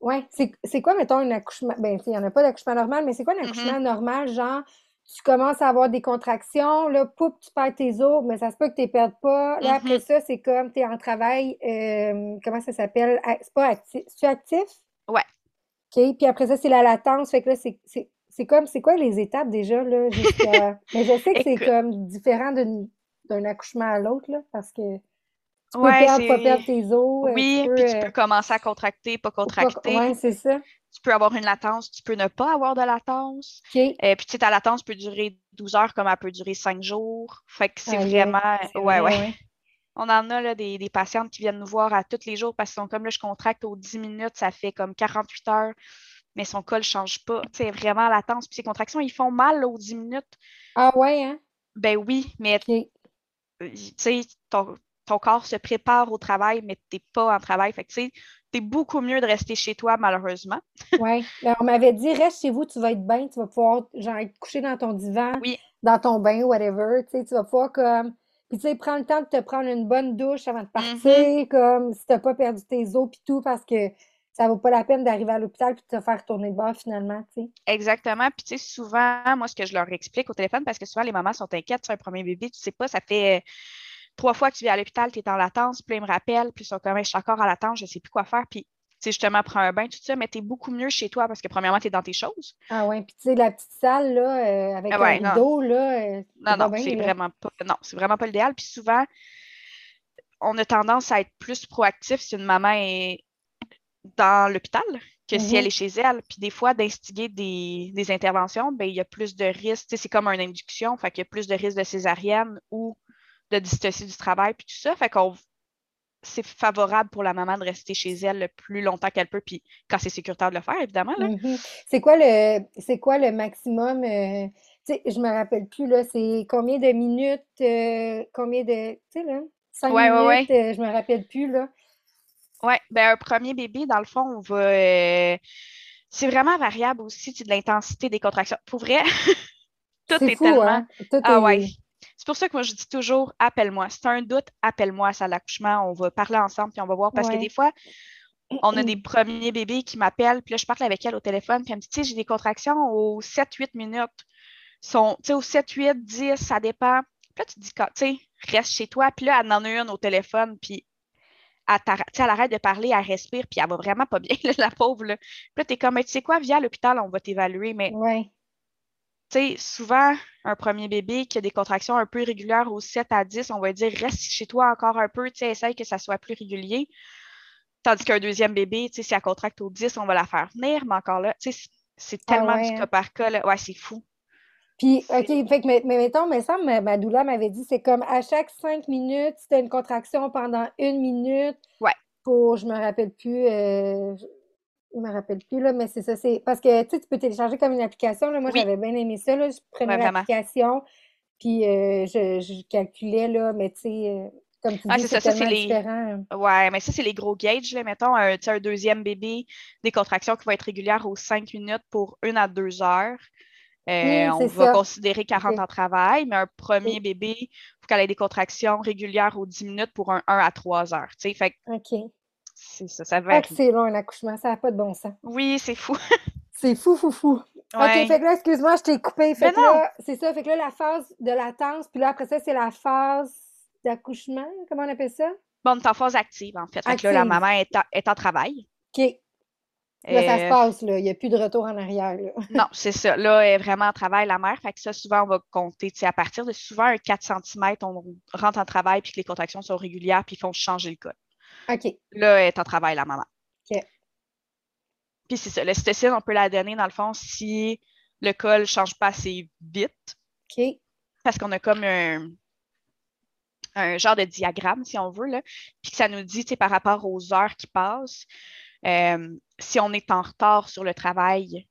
ouais, c'est quoi, mettons, un accouchement, ben, tu il n'y en a pas d'accouchement normal, mais c'est quoi un Mhm. accouchement normal, genre, tu commences à avoir des contractions, là, poup, tu perds tes os, mais ça se peut que tu les perdes pas. Là, après Mhm. ça, c'est comme, tu es en travail, euh, comment ça s'appelle? A- C'est pas actif, c'est actif? Ouais. OK, puis après ça, c'est la latence, fait que là, c'est- c'est comme, c'est quoi les étapes déjà, là, jusqu'à... *laughs* Mais je sais que c'est comme différent d'un accouchement à l'autre, là, parce que tu peux Ouais, perdre, pas perdre tes os, Oui, tu peux... puis tu euh, peux commencer à contracter, pas contracter. Ouais, c'est ça. Tu peux avoir une latence, tu peux ne pas avoir de latence. OK. Euh, puis, tu sais, ta latence peut durer 12 heures comme elle peut durer 5 jours. Fait que c'est vraiment. Ouais, vrai, ouais. *laughs* On en a là, des, des patientes qui viennent nous voir à tous les jours parce qu'ils sont comme là, je contracte aux 10 minutes, ça fait comme 48 heures, mais son col ne change pas. Sais, vraiment latence. Puis ces contractions, ils font mal là, aux 10 minutes. Ah ouais, hein? Ben oui, mais euh, tu sais, ton, ton corps se prépare au travail, mais tu n'es pas en travail. Fait que tu sais, c'est beaucoup mieux de rester chez toi, malheureusement. Ouais. Ben, on m'avait dit, reste chez vous, tu vas être bien, tu vas pouvoir, genre, être couché dans ton divan, Oui. dans ton bain, whatever, tu sais, tu vas pouvoir comme... Puis, tu sais, prends le temps de te prendre une bonne douche avant de Mm-hmm. partir, comme si t'as pas perdu tes os puis tout, parce que ça vaut pas la peine d'arriver à l'hôpital puis de te faire tourner de bord, finalement, tu sais. Exactement. Puis, tu sais, souvent, moi, ce que je leur explique au téléphone, parce que souvent, les mamans sont inquiètes sur un premier bébé, tu sais pas, ça fait euh, trois fois que tu viens à l'hôpital, tu es en latence, puis ils me rappellent, puis ils sont comme, je suis encore en latence, je sais plus quoi faire. Puis, tu sais, justement, prends un bain, tout ça, mais tu es beaucoup mieux chez toi parce que, premièrement, tu es dans tes choses. Ah ouais, puis tu sais, la petite salle, là, euh, avec ouais, un rideau, là, euh, Non, non, c'est vraiment pas, non, c'est vraiment pas l'idéal. Puis souvent, on a tendance à être plus proactif si une maman est dans l'hôpital que si Mhm. elle est chez elle. Puis des fois, d'instiguer des, des interventions, ben, il y a plus de risques. C'est comme une induction, fait qu'il y a plus de risques de césarienne ou de dystocie du travail, puis tout ça. Fait qu'on c'est favorable pour la maman de rester chez elle le plus longtemps qu'elle peut, puis quand c'est sécuritaire de le faire, évidemment. Là. Mhm. C'est quoi le c'est quoi le maximum euh, je me rappelle plus là, c'est combien de minutes euh, combien de tu sais là, cinq Ouais, ouais, minutes, euh, je me rappelle plus là. Oui, ben un premier bébé, dans le fond, on va. euh, c'est vraiment variable aussi tu sais, de l'intensité des contractions. Pour vrai, *laughs* tout C'est est fou tellement. hein. Tout Ah est ouais. C'est pour ça que moi, je dis toujours appelle-moi. Si tu as un doute, appelle-moi à l'accouchement. On va parler ensemble, puis on va voir. Parce que des fois, on a des premiers bébés qui m'appellent, puis là, je parle avec elle au téléphone, puis elle me dit, tu sais, j'ai des contractions aux 7-8 minutes. Sont, tu sais, aux 7, 8, 10, ça dépend. Puis là, tu te dis, tu sais, reste chez toi. Puis là, elle en a une au téléphone, puis elle, elle arrête de parler, elle respire, puis elle va vraiment pas bien, *laughs* là, la pauvre. Là. Puis là, tu es comme, tu sais quoi, viens à l'hôpital, on va t'évaluer. Mais Ouais. tu sais, souvent, un premier bébé qui a des contractions un peu régulières aux 7 à 10, on va dire reste chez toi encore un peu, tu sais, essaye que ça soit plus régulier. Tandis qu'un deuxième bébé, tu sais, si elle contracte au 10, on va la faire venir, mais encore là, tu sais, c'est- Ah tellement ouais, du hein. cas par cas. Là. Ouais, c'est fou. Puis OK, fait que mais, mais mettons, mais ça ma, ma doula m'avait dit c'est comme à chaque cinq minutes, si tu as une contraction pendant une minute Ouais. pour je me rappelle plus euh, je, me rappelle plus là, mais c'est ça, c'est parce que tu sais, tu peux télécharger comme une application. Là, moi, Oui. j'avais bien aimé ça. Là, je prenais Ouais, l'application, puis euh, je, je calculais, là, mais tu sais, euh, comme tu Ah, dis, c'est ça, les- différent. Ouais, mais ça, c'est les gros gauges, là. Mettons, un, tu sais, un deuxième bébé, des contractions qui vont être régulières aux 5 minutes pour une à deux heures. Euh, on va ça. considérer 40 Ok. en travail, mais un premier bébé, il faut qu'elle ait des contractions régulières aux 10 minutes pour un 1 à 3 heures. tu sais. Fait que OK. c'est ça, ça Ah, que varie. c'est long, un accouchement, ça n'a pas de bon sens. Oui, c'est fou. *laughs* C'est fou, fou, fou. OK, fait que là, excuse-moi, je t'ai coupé. Fait Ben que non. là, c'est ça. Fait que là, la phase de latence, puis là, après ça, c'est la phase d'accouchement. Comment on appelle ça? Bon, on est en phase active, en fait. Fait que là, la Active. maman est en, est en travail. OK. Là, ça se Euh, passe, là. Il n'y a plus de retour en arrière, là. *laughs* Non, c'est ça. Là, elle est vraiment en travail, la mère. Fait que ça, souvent, on va compter, à partir de souvent un 4 cm, on rentre en travail, puis que les contractions sont régulières, puis ils font changer le col. OK. Là, elle est en travail, la maman. OK. Puis c'est ça. L'ocytocine, on peut la donner, dans le fond, si le col ne change pas assez vite, OK. parce qu'on a comme un, un genre de diagramme, si on veut, là, puis que ça nous dit, par rapport aux heures qui passent, euh, si on est en retard sur le travail,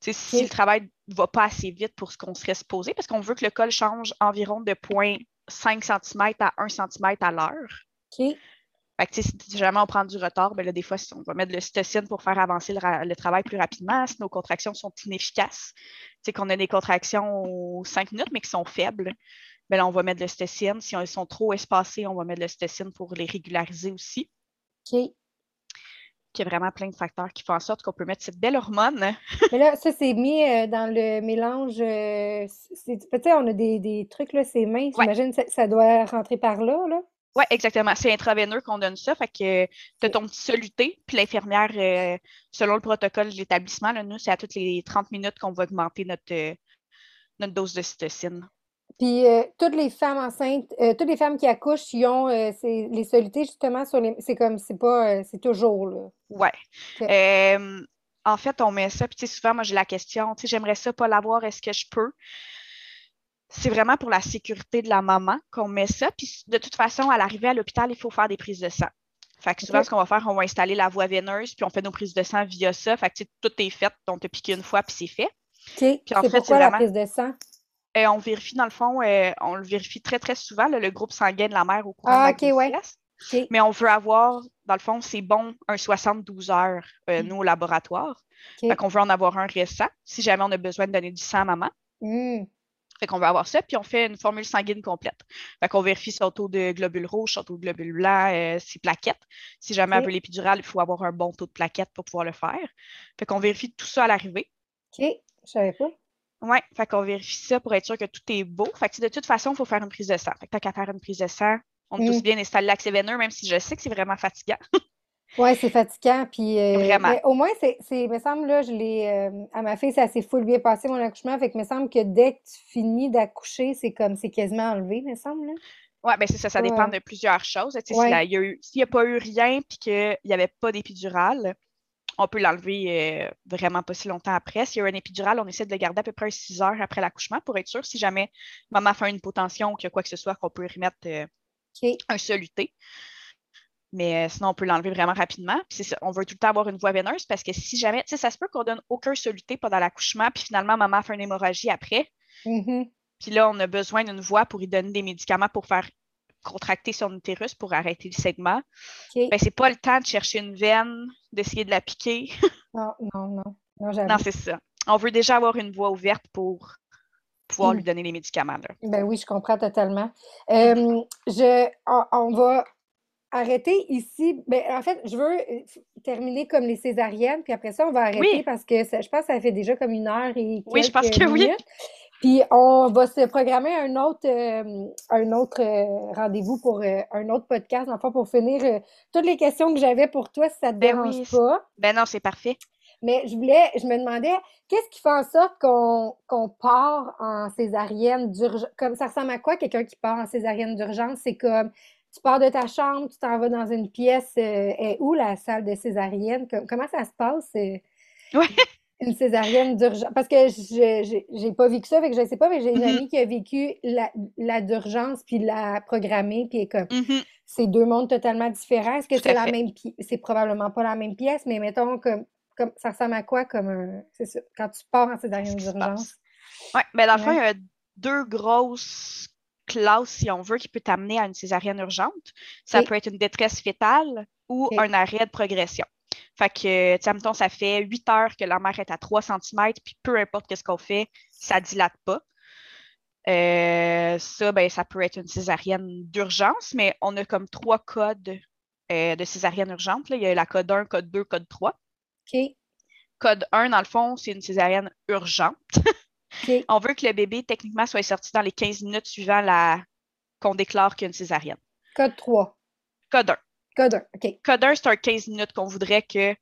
si le travail ne va pas assez vite pour ce qu'on serait supposé, parce qu'on veut que le col change environ de 0.5 cm à 1 cm à l'heure. OK. Fait que, si jamais on prend du retard, ben là, des fois, on va mettre de l'ocytocine pour faire avancer le, ra- le travail plus rapidement. Si nos contractions sont inefficaces, sais, qu'on a des contractions aux 5 minutes, mais qui sont faibles, ben là, on va mettre de l'ocytocine. Si elles sont trop espacées, on va mettre de l'ocytocine pour les régulariser aussi. OK. Il y a vraiment plein de facteurs qui font en sorte qu'on peut mettre cette belle hormone. Mais là, ça, c'est mis euh, dans le mélange. euh, sais, on a des, des trucs, là, c'est mince. Ouais. J'imagine que ça, ça doit rentrer par là, là. Oui, exactement. C'est intraveineux qu'on donne ça. Fait que tu as ton petit soluté, puis l'infirmière, euh, selon le protocole de l'établissement, nous, c'est à toutes les 30 minutes qu'on va augmenter notre, euh, notre dose de cytocine. Puis euh, toutes les femmes enceintes, euh, toutes les femmes qui accouchent, ils ont euh, les solutés justement sur les. C'est comme, c'est pas, c'est toujours là. Ouais. En fait, on met ça, puis tu sais, souvent, moi, j'ai la question, tu sais, j'aimerais ça pas l'avoir, est-ce que je peux? C'est vraiment pour la sécurité de la maman qu'on met ça. Puis de toute façon, à l'arrivée à l'hôpital, il faut faire des prises de sang. Fait que souvent, ce qu'on va faire, on va installer la voie veineuse, puis on fait nos prises de sang via ça. Fait que tu sais, tout est fait, on te pique une fois, puis c'est fait. OK. Puis en fait, pourquoi la prise de sang? Et on vérifie, dans le fond, euh, on le vérifie très, très souvent, là, le groupe sanguin de la mère au courant Ah, de la ok, ouais. Mais on veut avoir, dans le fond, c'est bon, un 72 heures, euh, Mm. nous, au laboratoire. Fait qu'on veut en avoir un récent, si jamais on a besoin de donner du sang à maman. Hmm. Fait qu'on veut avoir ça, puis on fait une formule sanguine complète. Fait qu'on vérifie son taux de globules rouges, son taux de globules blancs, euh, ses plaquettes. Si jamais elle veut l'épidurale, il faut avoir un bon taux de plaquettes pour pouvoir le faire. Fait qu'on vérifie tout ça à l'arrivée. OK. Je savais pas. Oui, fait qu'on vérifie ça pour être sûr que tout est beau. Fait que de toute façon, il faut faire une prise de sang. Fait que tant qu'à faire une prise de sang, on est Mm. aussi bien installé l'accès veineux, même si je sais que c'est vraiment fatigant. *laughs* Ouais, c'est fatigant. Puis, euh, Vraiment. mais au moins, c'est, c'est, me semble, là, je l'ai, euh, à ma fille, ça s'est full bien passé, mon accouchement. Fait que me semble que dès que tu finis d'accoucher, c'est comme, c'est quasiment enlevé, me semble, là. Oui, bien c'est ça, ça Ouais. dépend de plusieurs choses. Ouais. S'il la- il y a n'y a pas eu rien puis qu'il n'y avait pas d'épidurale, on peut l'enlever euh, vraiment pas si longtemps après. S'il y a un épidural, on essaie de le garder à peu près 6 heures après l'accouchement pour être sûr si jamais maman fait une hypotension ou qu'il y a quoi que ce soit, qu'on peut remettre euh, un soluté. Mais euh, sinon, on peut l'enlever vraiment rapidement. Puis c'est ça, on veut tout le temps avoir une voie veineuse parce que si jamais, tu sais, ça se peut qu'on donne aucun soluté pendant l'accouchement, puis finalement, maman fait une hémorragie après. Mhm. Puis là, on a besoin d'une voie pour y donner des médicaments pour faire contracter son utérus pour arrêter le segment. OK. Ben, c'est pas le temps de chercher une veine, d'essayer de la piquer. Non, non, non. Non, non, c'est ça. On veut déjà avoir une voie ouverte pour pouvoir Mm. lui donner les médicaments. Là. Ben oui, je comprends totalement. Euh, je, on, on va arrêter ici. Ben, en fait, je veux euh, terminer comme les césariennes, puis après ça, on va arrêter Oui. parce que ça- je pense que ça fait déjà comme une heure et Oui, je pense quelques que oui. Puis on va se programmer un autre, euh, un autre euh, rendez-vous pour euh, un autre podcast, enfin pour finir toutes les questions que j'avais pour toi, si ça te Ben dérange oui. pas. Ben non, c'est parfait. Mais je voulais, je me demandais, qu'est-ce qui fait en sorte qu'on part en césarienne d'urgence? Comme ça ressemble à quoi quelqu'un qui part en césarienne d'urgence? C'est comme tu pars de ta chambre, tu t'en vas dans une pièce, est où la salle de césarienne? Com- comment ça se passe? Ouais. Une césarienne d'urgence. Parce que je j'ai pas vécu ça, fait que je sais pas, mais j'ai une Mhm. amie qui a vécu la, la d'urgence puis la programmée, puis comme Mhm. c'est deux mondes totalement différents. Est-ce que c'est la même pièce? C'est probablement pas la même pièce, mais mettons comme, comme ça ressemble à quoi comme un. C'est ça, quand tu pars en césarienne d'urgence? Ouais, ben dans le fond, il y a deux grosses classes, si on veut, qui peut t'amener à une césarienne urgente. Ça peut être une détresse fétale ou un arrêt de progression. Fait que, tu sais, ça fait 8 heures que la mère est à 3 cm, puis peu importe ce qu'on fait, ça dilate pas. Euh, ça, ben, ça peut être une césarienne d'urgence, mais on a comme trois codes euh, de césarienne urgente. Il y a la code 1, code 2, code 3. OK. Code 1, dans le fond, c'est une césarienne urgente. *laughs* on veut que le bébé, techniquement, soit sorti dans les 15 minutes suivant la... qu'on déclare qu'il y a une césarienne. Code 3. Code 1. Code 1, OK. Code 1, c'est un 15 minutes qu'on voudrait que,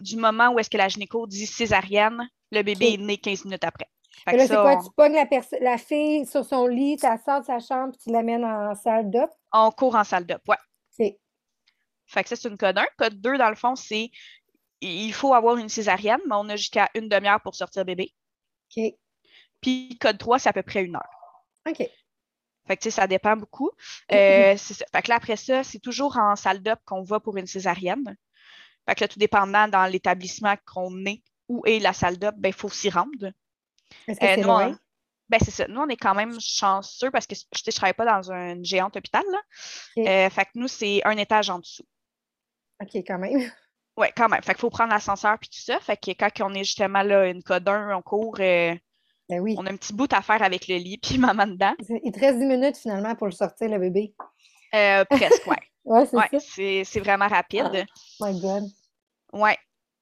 du moment où est-ce que la gynéco dit césarienne, le bébé est né 15 minutes après. Fait là, c'est quoi? Tu pognes la, la, fille sur son lit, tu la sors de sa chambre, puis tu l'amènes en salle d'op? On court en salle d'op, ouais. OK. Fait que ça, c'est une code 1. Code 2, dans le fond, c'est il faut avoir une césarienne, mais on a jusqu'à une demi-heure pour sortir bébé. OK. Puis code 3, c'est à peu près une heure. OK. Fait que, tu sais, ça dépend beaucoup. Euh, fait que là, après ça, c'est toujours en salle d'op qu'on va pour une césarienne. Fait que là, tout dépendant dans l'établissement qu'on est, où est la salle d'op, ben, il faut s'y rendre. Est-ce que euh, c'est loin? Ben, c'est ça. Nous, on est quand même chanceux parce que je ne travaille pas dans un géant hôpital. Là. Euh, fait que nous, c'est un étage en dessous. OK, quand même. *laughs* Oui, quand même. Fait qu'il faut prendre l'ascenseur puis tout ça. Fait que quand on est justement là, une code 1, on court. Euh, ben oui. On a un petit bout à faire avec le lit puis *laughs* maman dedans. Il te reste 10 minutes finalement pour le sortir, le bébé. presque, ouais. *laughs* ouais, c'est ouais, C'est vraiment rapide. Oh my God. Ouais.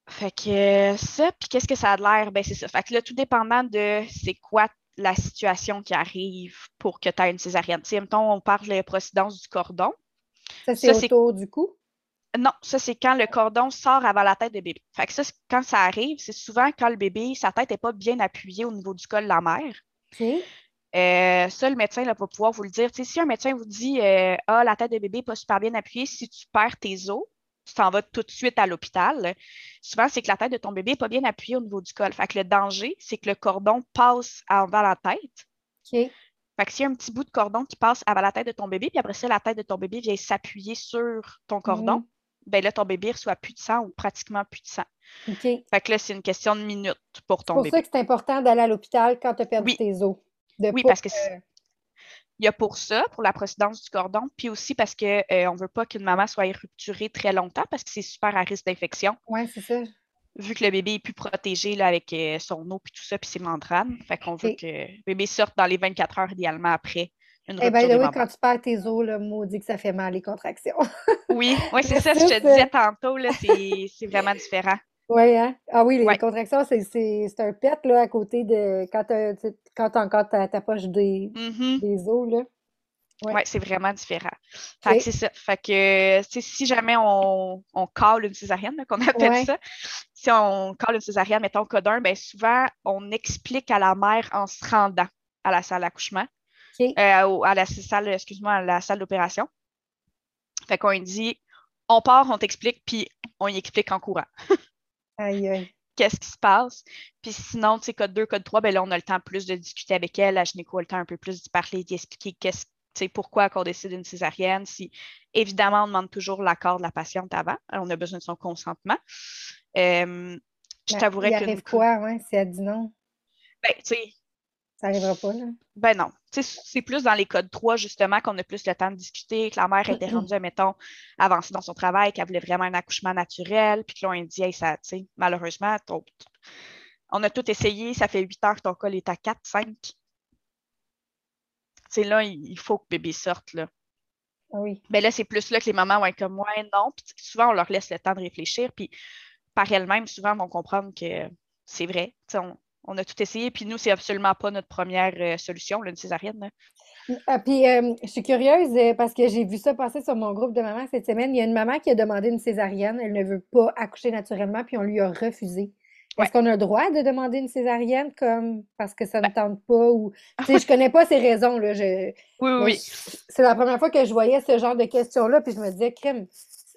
Fait que euh, ça, puis qu'est-ce que ça a l'air? Ben, c'est ça. Fait que là, tout dépendant de c'est quoi la situation qui arrive pour que tu aies une césarienne. Tu sais, mettons, on parle de procédance du cordon. Ça, c'est autour du cou? Non, ça, c'est quand le cordon sort avant la tête du bébé. Fait que ça, quand ça arrive, c'est souvent quand le bébé, sa tête n'est pas bien appuyée au niveau du col de la mère. Euh, ça, le médecin va pouvoir vous le dire. Si un médecin vous dit euh, Ah, la tête de bébé n'est pas super bien appuyée, si tu perds tes os, tu t'en vas tout de suite à l'hôpital. Souvent, c'est que la tête de ton bébé n'est pas bien appuyée au niveau du col. Fait que le danger, c'est que le cordon passe avant la tête. OK. Fait que s'il y a un petit bout de cordon qui passe avant la tête de ton bébé, puis après ça, la tête de ton bébé vient s'appuyer sur ton cordon, mm. Ben là, ton bébé reçoit plus de sang ou pratiquement plus de sang. OK. Fait que là, c'est une question de minutes pour ton bébé. C'est pour ça que c'est important d'aller à l'hôpital quand tu as perdu tes os. oui, parce que il y a pour ça, pour la procédance du cordon, puis aussi parce qu'on euh, ne veut pas qu'une maman soit rupturée très longtemps parce que c'est super à risque d'infection. Oui, c'est ça. Vu que le bébé est plus protégé là, avec euh, son eau puis tout ça, puis ses membranes. Fait qu'on veut que le bébé sorte dans les 24 heures idéalement après une eh bien, oui, quand tu perds tes os, le mot dit que ça fait mal les contractions. *laughs* oui, oui c'est ça, je te disais tantôt, c'est vraiment différent. Oui, hein? Ah oui, les contractions, c'est un pet là, à côté de quand tu quand encore ta, poche des, mm-hmm. des os. Là. Oui, ouais, c'est vraiment différent. Fait que c'est ça. Fait que si jamais on, on cale une césarienne, qu'on *laughs* appelle ça, si on cale une césarienne, mettons code 1, bien souvent, on explique à la mère en se rendant à la salle d'accouchement, euh, à la salle, excuse-moi, à la salle d'opération. Fait qu'on dit, on part, on t'explique, puis on y explique en courant. *laughs* Qu'est-ce qui se passe? Puis sinon, tu sais, code 2, code 3, ben là, on a le temps plus de discuter avec elle. La gynéco a le temps un peu plus d'y parler, d'y expliquer qu'est-ce pourquoi on décide une césarienne. Si, évidemment, on demande toujours l'accord de la patiente avant. On a besoin de son consentement. Euh, je ben, t'avouerais que. arrive quoi, si elle dit non? Ben, tu sais, ça n'arrivera pas, là? Ben non. C'est plus dans les codes 3, justement, qu'on a plus le temps de discuter, que la mère était rendue, mettons, avancée dans son travail, qu'elle voulait vraiment un accouchement naturel, puis que là, on dit, hey, ça, tu sais, malheureusement, on a tout essayé, ça fait 8 heures que ton col est à 4, 5. C'est là, il faut que bébé sorte, là. Oui. Ben là, c'est plus là que les mamans vont être comme, ouais, non. Puis souvent, on leur laisse le temps de réfléchir, puis par elles-mêmes, souvent, vont comprendre que c'est vrai. On, on, a tout essayé, puis nous, c'est absolument pas notre première euh, solution, là, une césarienne. Ah, puis, euh, je suis curieuse euh, parce que j'ai vu ça passer sur mon groupe de mamans cette semaine. Il y a une maman qui a demandé une césarienne. Elle ne veut pas accoucher naturellement, puis on lui a refusé. Est-ce qu'on a le droit de demander une césarienne comme parce que ça ne ben tente pas ou tu sais, je connais pas ces raisons là. Je, *laughs* oui, oui. C'est la première fois que je voyais ce genre de questions-là, puis je me disais, crème,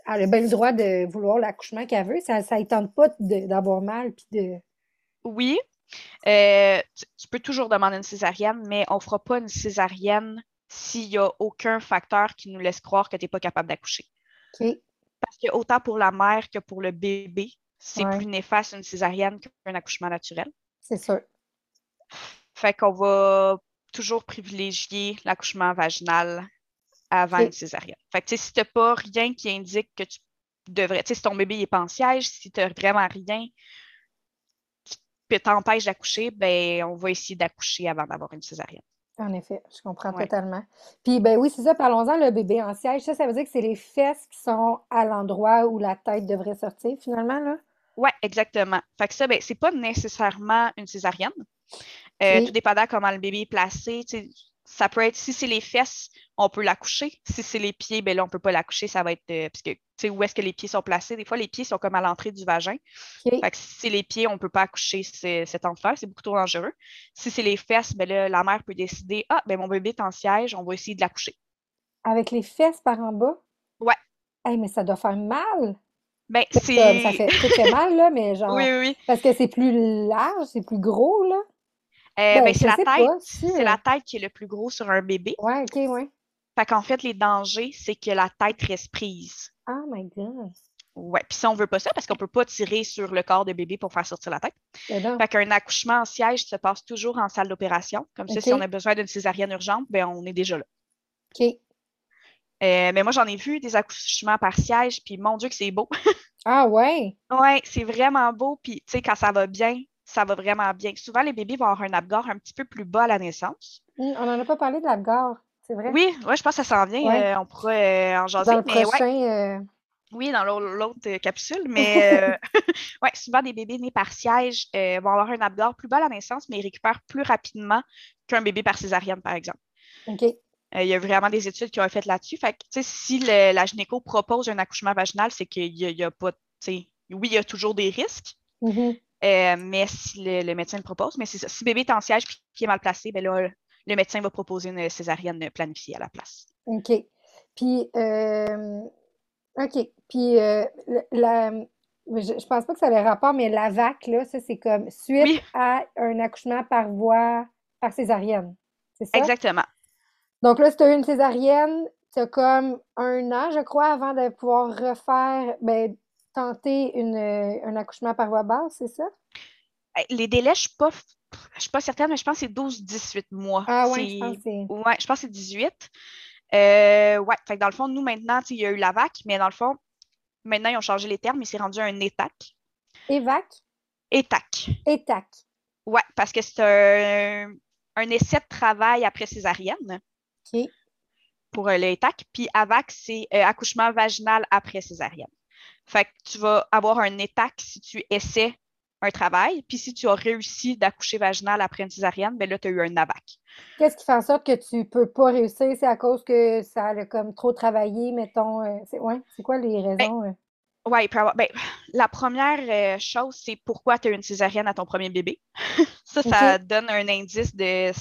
elle a bien le droit de vouloir l'accouchement qu'elle veut. Ça ne tente pas d'avoir mal puis de. Oui, euh, tu peux toujours demander une césarienne, mais on ne fera pas une césarienne s'il n'y a aucun facteur qui nous laisse croire que tu n'es pas capable d'accoucher. Parce que autant pour la mère que pour le bébé, c'est plus néfaste une césarienne qu'un accouchement naturel. C'est sûr. Fait qu'on va toujours privilégier l'accouchement vaginal avant une césarienne. Fait que si tu n'as pas rien qui indique que tu devrais, si ton bébé n'est pas en siège, si tu n'as vraiment rien t'empêche d'accoucher, ben, on va essayer d'accoucher avant d'avoir une césarienne. En effet, je comprends totalement. Puis, ben oui, c'est ça, parlons-en, le bébé en siège. Ça, ça veut dire que c'est les fesses qui sont à l'endroit où la tête devrait sortir, finalement, là? Oui, exactement. Fait que ça, ben, c'est pas nécessairement une césarienne. Euh, tout dépendant comment le bébé est placé. Ça peut être, si c'est les fesses, on peut l'accoucher. Si c'est les pieds, ben là, on ne peut pas l'accoucher. Ça va être, euh, parce que, tu sais, où est-ce que les pieds sont placés? Des fois, les pieds sont comme à l'entrée du vagin. Fait que si c'est les pieds, on ne peut pas accoucher cet enfant. C'est beaucoup trop dangereux. Si c'est les fesses, ben là, la mère peut décider, ah, ben mon bébé est en siège, on va essayer de l'accoucher. Avec les fesses par en bas? Ouais. Hey, mais ça doit faire mal. Ben, c'est. Ça fait, ça fait mal, là, mais *laughs* genre. Oui, oui. Parce que c'est plus large, c'est plus gros, là. Euh, ben, c'est la tête. C'est la tête qui est le plus gros sur un bébé. Ouais, ok, ouais. Fait qu'en fait, les dangers, c'est que la tête reste prise. Oh my God. Ouais, puis ça, on veut pas ça parce qu'on peut pas tirer sur le corps de bébé pour faire sortir la tête. Ben fait qu'un accouchement en siège se passe toujours en salle d'opération. Comme ça, si on a besoin d'une césarienne urgente, ben on est déjà là. OK. Euh, mais moi, j'en ai vu des accouchements par siège, puis mon Dieu que c'est beau. *laughs* ah ouais? Ouais, c'est vraiment beau. Puis, tu sais, quand ça va bien, ça va vraiment bien. Souvent, les bébés vont avoir un abgor un petit peu plus bas à la naissance. Hum, on n'en a pas parlé de l'abgor. Oui, ouais, je pense que ça s'en vient. Euh, on pourrait euh, en jaser. Dans le prochain, euh, Oui, dans l'autre capsule. *laughs* Mais *laughs* ouais, souvent, des bébés nés par siège vont avoir un abgor plus bas à la naissance, mais ils récupèrent plus rapidement qu'un bébé par césarienne, par exemple. OK. Il y a vraiment des études qui ont été faites là-dessus. Fait que, si la gynéco propose un accouchement vaginal, c'est qu'il n'y a, pas, oui, il y a toujours des risques, mm-hmm. mais si le, médecin le propose, mais c'est ça. Si le bébé est en siège et est mal placé, ben là, le médecin va proposer une césarienne planifiée à la place. OK. Puis, euh, OK. Puis, euh, la, je, ne pense pas que ça ait rapport, mais la VAC, là, ça, c'est comme suite à un accouchement par voie, par césarienne. C'est ça? Exactement. Donc là, si tu as eu une césarienne, tu as comme un an, je crois, avant de pouvoir refaire, ben, tenter une, un accouchement par voie basse, c'est ça? Les délais, je ne suis suis pas certaine, mais je pense que c'est 12-18 mois. Ah oui, je pense que c'est. Ouais, je pense que c'est 18. Euh, ouais, fait que dans le fond, nous, maintenant, il y a eu la VAC, mais dans le fond, maintenant, ils ont changé les termes, mais c'est rendu un ETAC. EVAC? ETAC. ETAC. Ouais, parce que c'est un, un, essai de travail après césarienne. OK. Pour euh, le ETAC. Puis AVAC, c'est euh, accouchement vaginal après césarienne. Fait que tu vas avoir un ETAC si tu essaies un travail. Puis si tu as réussi d'accoucher vaginal après une césarienne, ben là, tu as eu un NAVAC. Qu'est-ce qui fait en sorte que tu ne peux pas réussir? C'est à cause que ça a comme trop travaillé, mettons. Euh, c'est ouais, quoi les ben, raisons? Euh? oui, ben, la première euh, chose, c'est pourquoi tu as eu une césarienne à ton premier bébé. *laughs* ça, ça donne un indice de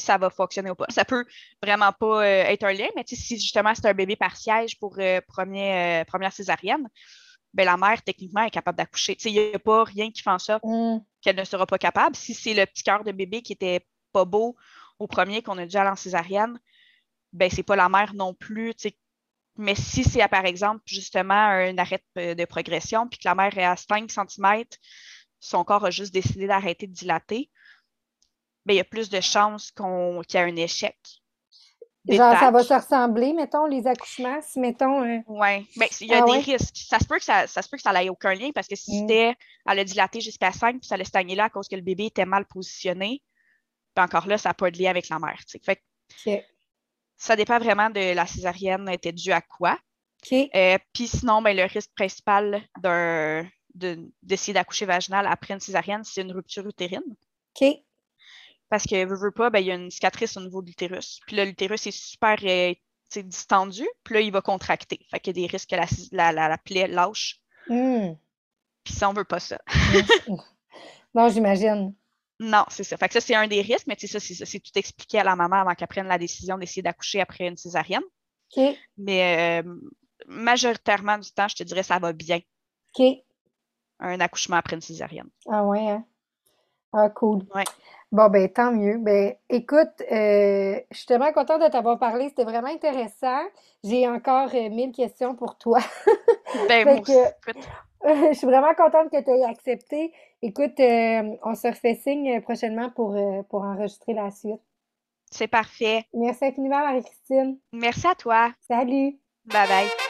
si ça va fonctionner ou pas. Ça peut vraiment pas être un lien, mais si justement c'est un bébé par siège pour premier, première césarienne, ben, la mère, techniquement, est capable d'accoucher. Il n'y a pas rien qui fait en sorte mm. qu'elle ne sera pas capable. Si c'est le petit cœur de bébé qui était pas beau au premier, qu'on a déjà en césarienne, ben, c'est pas la mère non plus. Mais si c'est, par exemple, justement, un arrêt de progression, puis que la mère est à 5 cm, son corps a juste décidé d'arrêter de dilater, ben, il y a plus de chances qu'il y ait un échec. Genre, ça va se ressembler, mettons, les accouchements, si, mettons... Euh, oui, mais il y a ah des risques. Ça se peut que ça, ça se peut que ça n'ait aucun lien, parce que si mm. c'était, elle a dilaté jusqu'à 5, puis ça allait stagner là à cause que le bébé était mal positionné, puis encore là, ça n'a pas de lien avec la mère, Fait ça dépend vraiment de la césarienne était due à quoi. Euh, puis sinon, ben, le risque principal d'essayer d'accoucher vaginal après une césarienne, c'est une rupture utérine. OK. Parce que, veut, veut pas, ben, il y a une cicatrice au niveau de l'utérus. Puis là, l'utérus est super euh, distendu, puis là, il va contracter. Fait qu'il y a des risques que la, la, la, plaie lâche. Hmm. Puis ça, on veut pas ça. *laughs* non, j'imagine. Non, c'est ça. Fait que ça, c'est un des risques, mais ça, c'est tout expliqué à la maman avant qu'elle prenne la décision d'essayer d'accoucher après une césarienne. Mais euh, majoritairement du temps, je te dirais, ça va bien. OK. Un accouchement après une césarienne. Ah ouais, hein? Ah, cool. Ouais. Bon, ben tant mieux. Ben, écoute, euh, je suis tellement contente de t'avoir parlé. C'était vraiment intéressant. J'ai encore euh, mille questions pour toi. *laughs* ben, *laughs* je suis vraiment contente que tu aies accepté. Écoute, euh, on se refait signe prochainement pour, pour enregistrer la suite. C'est parfait. Merci infiniment, Marie-Christine. Merci à toi. Salut. Bye bye.